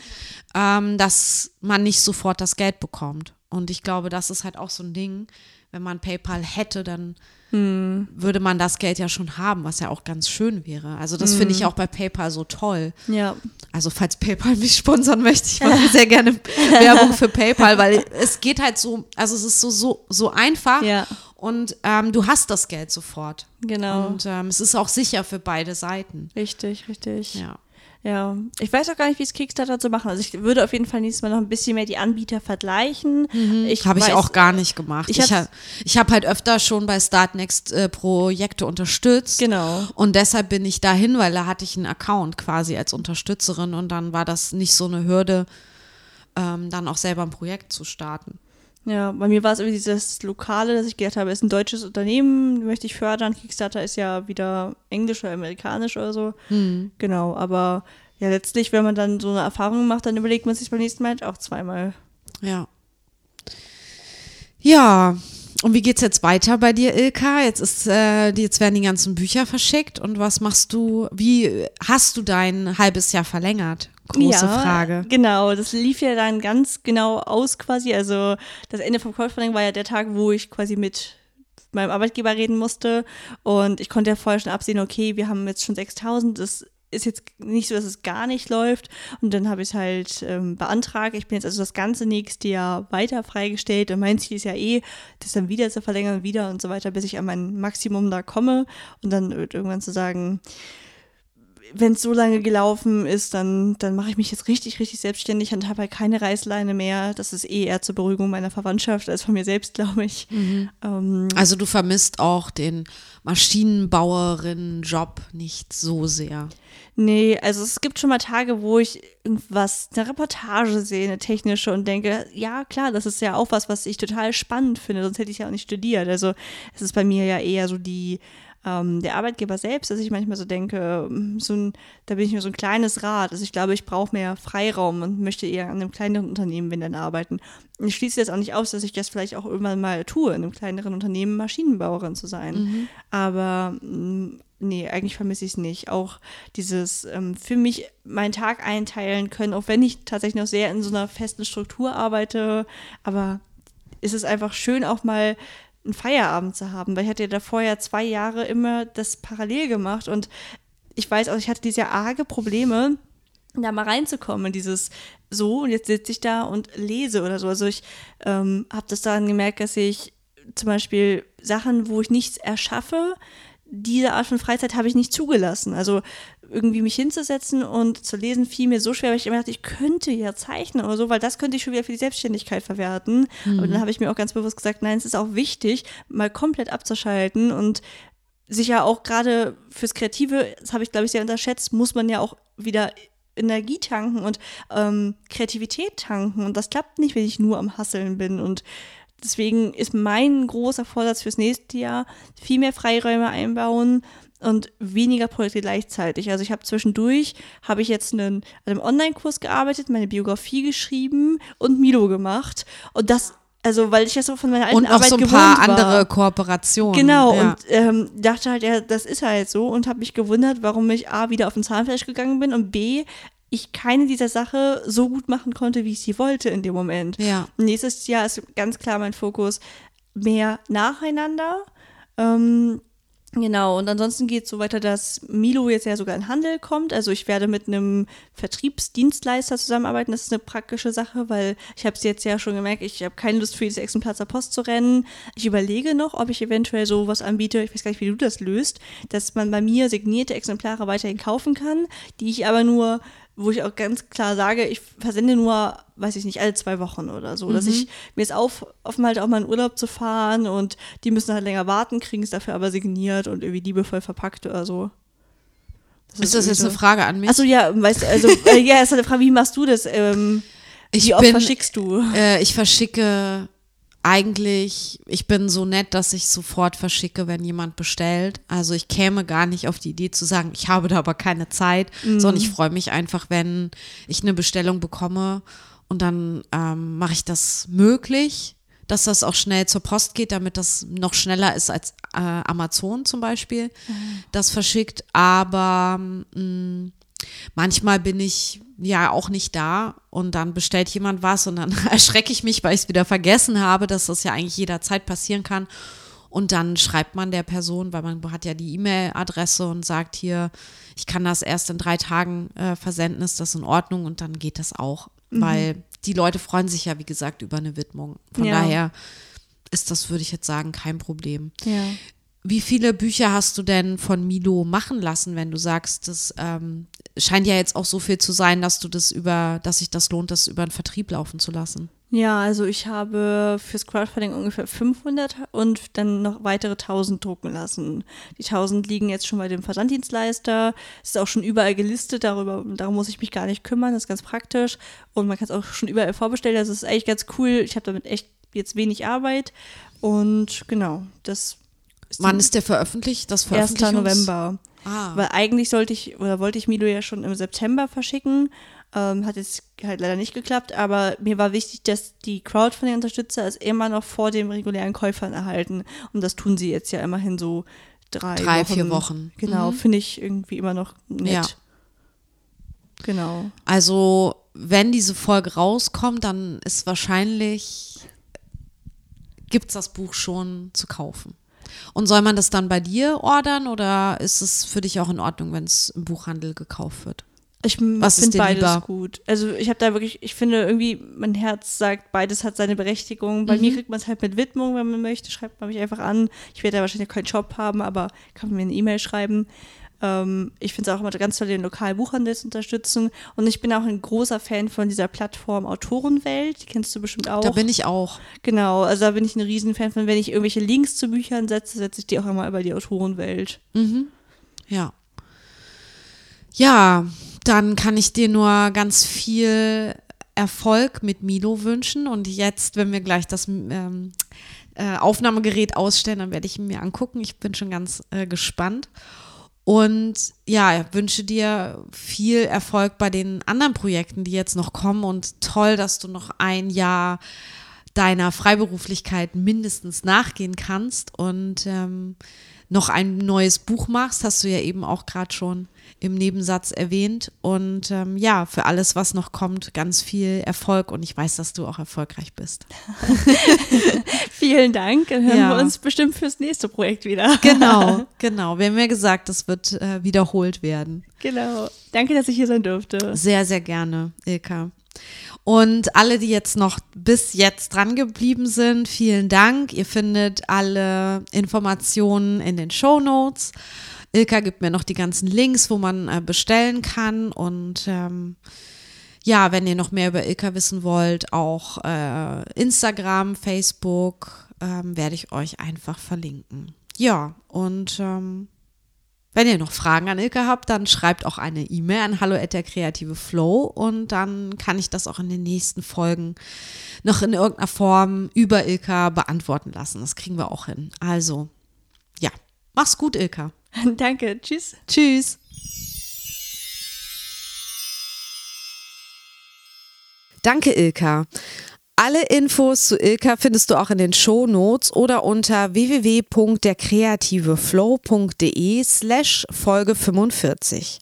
ähm, dass man nicht sofort das Geld bekommt. Und ich glaube, das ist halt auch so ein Ding. Wenn man PayPal hätte, dann hm. würde man das Geld ja schon haben, was ja auch ganz schön wäre. Also das hm. finde ich auch bei PayPal so toll. Ja. Also falls PayPal mich sponsern möchte, ich mache sehr gerne Werbung für PayPal, weil es geht halt so, also es ist so, so, so einfach ja. und ähm, du hast das Geld sofort. Genau. Und ähm, es ist auch sicher für beide Seiten. Richtig, richtig. Ja. Ja, ich weiß auch gar nicht, wie es Kickstarter zu machen. Also ich würde auf jeden Fall nächstes Mal noch ein bisschen mehr die Anbieter vergleichen. Ich Habe ich auch gar nicht gemacht. Ich Ich, habe halt öfter schon bei Startnext äh, Projekte unterstützt. Genau. Und deshalb bin ich dahin, weil da hatte ich einen Account quasi als Unterstützerin und dann war das nicht so eine Hürde, ähm, dann auch selber ein Projekt zu starten. Ja, bei mir war es irgendwie dieses Lokale, dass ich gedacht habe, ist ein deutsches Unternehmen, möchte ich fördern. Kickstarter ist ja wieder englisch oder amerikanisch oder so. Genau, aber ja, letztlich, wenn man dann so eine Erfahrung macht, dann überlegt man sich beim nächsten Mal halt auch zweimal. Ja. Ja. Und wie geht's jetzt weiter bei dir, Ilka? Jetzt ist, äh, jetzt werden die ganzen Bücher verschickt und was machst du? Wie hast du dein halbes Jahr verlängert? Große ja, Frage. Genau, das lief ja dann ganz genau aus quasi. Also das Ende vom Crowdfunding war ja der Tag, wo ich quasi mit meinem Arbeitgeber reden musste und ich konnte ja vorher schon absehen, okay, wir haben jetzt schon 6000, das ist jetzt nicht so, dass es gar nicht läuft und dann habe ich es halt ähm, beantragt. Ich bin jetzt also das ganze nächste Jahr weiter freigestellt und mein Ziel ist ja eh, das dann wieder zu verlängern, wieder und so weiter, bis ich an mein Maximum da komme und dann irgendwann zu sagen, wenn es so lange gelaufen ist, dann, dann mache ich mich jetzt richtig, richtig selbstständig und habe halt keine Reißleine mehr. Das ist eh eher zur Beruhigung meiner Verwandtschaft als von mir selbst, glaube ich. Ähm, Also du vermisst auch den Maschinenbauerinnen-Job nicht so sehr. nee, also es gibt schon mal Tage, wo ich irgendwas, eine Reportage sehe, eine technische und denke, ja klar, das ist ja auch was, was ich total spannend finde, sonst hätte ich ja auch nicht studiert. Also es ist bei mir ja eher so die ähm, der Arbeitgeber selbst, dass ich manchmal so denke, ähm, so ein, da bin ich nur so ein kleines Rad. Also ich glaube, ich brauche mehr Freiraum und möchte eher an einem kleineren Unternehmen, wenn dann arbeiten. Und ich schließe jetzt auch nicht aus, dass ich das vielleicht auch irgendwann mal tue, in einem kleineren Unternehmen Maschinenbauerin zu sein. Aber mh, nee, eigentlich vermisse ich es nicht. Auch dieses ähm, für mich meinen Tag einteilen können, auch wenn ich tatsächlich noch sehr in so einer festen Struktur arbeite, aber ist es einfach schön, auch mal einen Feierabend zu haben, weil ich hatte ja davor ja zwei Jahre immer das parallel gemacht und ich weiß auch, ich hatte diese arge Probleme, da mal reinzukommen in dieses so und jetzt sitze ich da und lese oder so. Also ich ähm, habe das daran gemerkt, dass ich zum Beispiel Sachen, wo ich nichts erschaffe, diese Art von Freizeit habe ich nicht zugelassen. Also irgendwie mich hinzusetzen und zu lesen fiel mir so schwer, weil ich immer dachte, ich könnte ja zeichnen oder so, weil das könnte ich schon wieder für die Selbstständigkeit verwerten. Aber dann habe ich mir auch ganz bewusst gesagt, nein, es ist auch wichtig, mal komplett abzuschalten und sich ja auch gerade fürs Kreative, das habe ich glaube ich sehr unterschätzt, muss man ja auch wieder Energie tanken und ähm, Kreativität tanken. Und das klappt nicht, wenn ich nur am Hasseln bin. Und deswegen ist mein großer Vorsatz fürs nächste Jahr, viel mehr Freiräume einbauen und weniger Projekte gleichzeitig. Also ich habe zwischendurch, habe ich jetzt einen, an einem Online-Kurs gearbeitet, meine Biografie geschrieben und Milo gemacht. Und das, also weil ich das so von meiner alten Und Arbeit so ein gewohnt paar war. andere Kooperationen. Genau, ja. und ähm, dachte halt, ja, das ist halt so und habe mich gewundert, warum ich A, wieder auf den Zahnfleisch gegangen bin und B, ich keine dieser Sache so gut machen konnte, wie ich sie wollte in dem Moment. Ja. Nächstes Jahr ist ganz klar mein Fokus mehr nacheinander. Ähm, Genau, und ansonsten geht es so weiter, dass Milo jetzt ja sogar in Handel kommt. Also ich werde mit einem Vertriebsdienstleister zusammenarbeiten. Das ist eine praktische Sache, weil ich habe es jetzt ja schon gemerkt, ich habe keine Lust für dieses Exemplar zur Post zu rennen. Ich überlege noch, ob ich eventuell sowas anbiete, ich weiß gar nicht, wie du das löst, dass man bei mir signierte Exemplare weiterhin kaufen kann, die ich aber nur wo ich auch ganz klar sage, ich versende nur, weiß ich nicht, alle zwei Wochen oder so. Dass ich mir es auf, offen halte, auch mal in Urlaub zu fahren und die müssen halt länger warten, kriegen es dafür aber signiert und irgendwie liebevoll verpackt oder so. Ist das jetzt eine Frage an mich? Achso, ja, weißt du, also, äh, ja, ist halt eine Frage, wie machst du das? Ähm, Ich wie oft bin- verschickst du? Äh, ich verschicke eigentlich, ich bin so nett, dass ich sofort verschicke, wenn jemand bestellt. Also ich käme gar nicht auf die Idee zu sagen, ich habe da aber keine Zeit, sondern ich freue mich einfach, wenn ich eine Bestellung bekomme und dann ähm, mache ich das möglich, dass das auch schnell zur Post geht, damit das noch schneller ist als äh, Amazon zum Beispiel, das verschickt. Aber mh, manchmal bin ich ja auch nicht da und dann bestellt jemand was und dann erschrecke ich mich, weil ich es wieder vergessen habe, dass das ja eigentlich jederzeit passieren kann. Und dann schreibt man der Person, weil man hat ja die E-Mail-Adresse und sagt hier, ich kann das erst in drei Tagen äh, versenden, ist das in Ordnung und dann geht das auch. Weil die Leute freuen sich ja, wie gesagt, über eine Widmung. Von Ja. daher ist das, würde ich jetzt sagen, kein Problem. Ja. Wie viele Bücher hast du denn von Milo machen lassen, wenn du sagst, das ähm, scheint ja jetzt auch so viel zu sein, dass du das über, dass sich das lohnt, das über einen Vertrieb laufen zu lassen? Ja, also ich habe fürs Crowdfunding ungefähr 500 und dann noch weitere 1000 drucken lassen. Die 1000 liegen jetzt schon bei dem Versanddienstleister. Es ist auch schon überall gelistet, darüber, darum muss ich mich gar nicht kümmern, das ist ganz praktisch. Und man kann es auch schon überall vorbestellen, das ist eigentlich ganz cool. Ich habe damit echt jetzt wenig Arbeit und genau, das ist Wann ist der veröffentlicht? Das 1. November. Ah. Weil eigentlich sollte ich oder wollte ich Milo ja schon im September verschicken. Ähm, hat jetzt halt leider nicht geklappt, aber mir war wichtig, dass die Crowdfunding-Unterstützer es immer noch vor den regulären Käufern erhalten. Und das tun sie jetzt ja immerhin so drei, drei Wochen. vier Wochen. Genau, mhm. finde ich irgendwie immer noch nett. Ja. Genau. Also, wenn diese Folge rauskommt, dann ist wahrscheinlich, gibt es das Buch schon zu kaufen. Und soll man das dann bei dir ordern oder ist es für dich auch in Ordnung, wenn es im Buchhandel gekauft wird? Ich finde beides lieber? gut. Also ich habe da wirklich, ich finde irgendwie, mein Herz sagt, beides hat seine Berechtigung. Bei mhm. mir kriegt man es halt mit Widmung, wenn man möchte, schreibt man mich einfach an. Ich werde ja wahrscheinlich keinen Job haben, aber kann mir eine E-Mail schreiben. Ähm, ich finde es auch immer ganz toll, den lokalen Buchhandel zu unterstützen. Und ich bin auch ein großer Fan von dieser Plattform Autorenwelt. Die kennst du bestimmt auch. Da bin ich auch. Genau, also da bin ich ein Riesenfan von. Wenn ich irgendwelche Links zu Büchern setze, setze ich die auch immer über die Autorenwelt. Mhm. Ja. Ja, dann kann ich dir nur ganz viel Erfolg mit Milo wünschen. Und jetzt, wenn wir gleich das ähm, äh, Aufnahmegerät ausstellen, dann werde ich ihn mir angucken. Ich bin schon ganz äh, gespannt. Und ja, wünsche dir viel Erfolg bei den anderen Projekten, die jetzt noch kommen. Und toll, dass du noch ein Jahr deiner Freiberuflichkeit mindestens nachgehen kannst und ähm, noch ein neues Buch machst, hast du ja eben auch gerade schon im Nebensatz erwähnt. Und ähm, ja, für alles, was noch kommt, ganz viel Erfolg und ich weiß, dass du auch erfolgreich bist. Vielen Dank. Dann hören ja. wir uns bestimmt fürs nächste Projekt wieder. genau, genau. Wir haben ja gesagt, das wird äh, wiederholt werden. Genau. Danke, dass ich hier sein durfte. Sehr, sehr gerne, Ilka. Und alle, die jetzt noch bis jetzt dran geblieben sind, vielen Dank. Ihr findet alle Informationen in den Show Notes. Ilka gibt mir noch die ganzen Links, wo man äh, bestellen kann. Und ähm, ja, wenn ihr noch mehr über Ilka wissen wollt, auch äh, Instagram, Facebook, ähm, werde ich euch einfach verlinken. Ja, und ähm, wenn ihr noch Fragen an Ilka habt, dann schreibt auch eine E-Mail an hallo at der kreative Flow und dann kann ich das auch in den nächsten Folgen noch in irgendeiner Form über Ilka beantworten lassen. Das kriegen wir auch hin. Also, ja, mach's gut, Ilka. Danke, tschüss. Tschüss. Danke, Ilka. Alle Infos zu Ilka findest du auch in den Show Notes oder unter www.derkreativeflow.de slash Folge 45.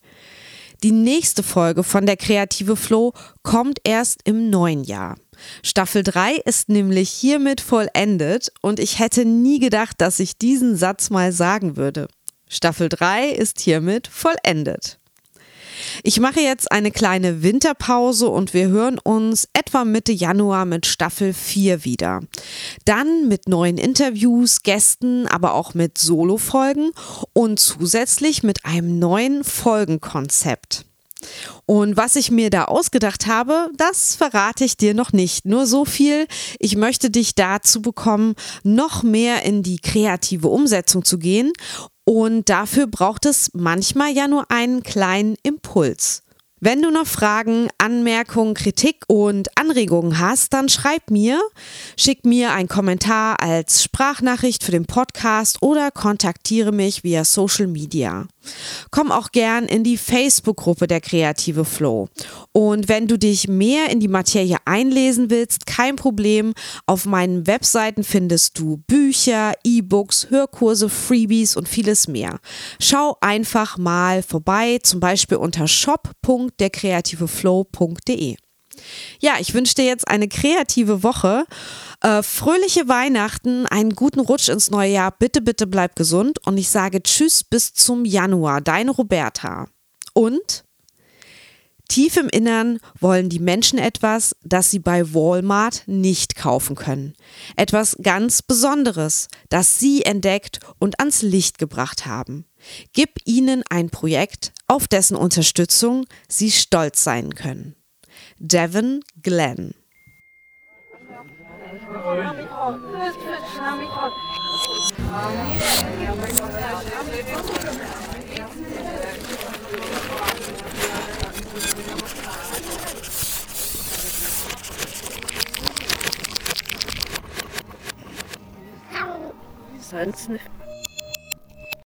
Die nächste Folge von der Kreative Flow kommt erst im neuen Jahr. Staffel 3 ist nämlich hiermit vollendet und ich hätte nie gedacht, dass ich diesen Satz mal sagen würde. Staffel 3 ist hiermit vollendet. Ich mache jetzt eine kleine Winterpause und wir hören uns etwa Mitte Januar mit Staffel 4 wieder. Dann mit neuen Interviews, Gästen, aber auch mit Solo-Folgen und zusätzlich mit einem neuen Folgenkonzept. Und was ich mir da ausgedacht habe, das verrate ich dir noch nicht. Nur so viel, ich möchte dich dazu bekommen, noch mehr in die kreative Umsetzung zu gehen und dafür braucht es manchmal ja nur einen kleinen Impuls. Wenn du noch Fragen, Anmerkungen, Kritik und Anregungen hast, dann schreib mir, schick mir einen Kommentar als Sprachnachricht für den Podcast oder kontaktiere mich via Social Media. Komm auch gern in die Facebook-Gruppe der Kreative Flow. Und wenn du dich mehr in die Materie einlesen willst, kein Problem. Auf meinen Webseiten findest du Bücher, E-Books, Hörkurse, Freebies und vieles mehr. Schau einfach mal vorbei, zum Beispiel unter shop.derkreativeflow.de. Ja, ich wünsche dir jetzt eine kreative Woche, äh, fröhliche Weihnachten, einen guten Rutsch ins neue Jahr. Bitte, bitte bleib gesund und ich sage Tschüss bis zum Januar. Deine Roberta. Und Tief im Innern wollen die Menschen etwas, das sie bei Walmart nicht kaufen können. Etwas ganz Besonderes, das sie entdeckt und ans Licht gebracht haben. Gib ihnen ein Projekt, auf dessen Unterstützung sie stolz sein können. Devon Glenn Sonst.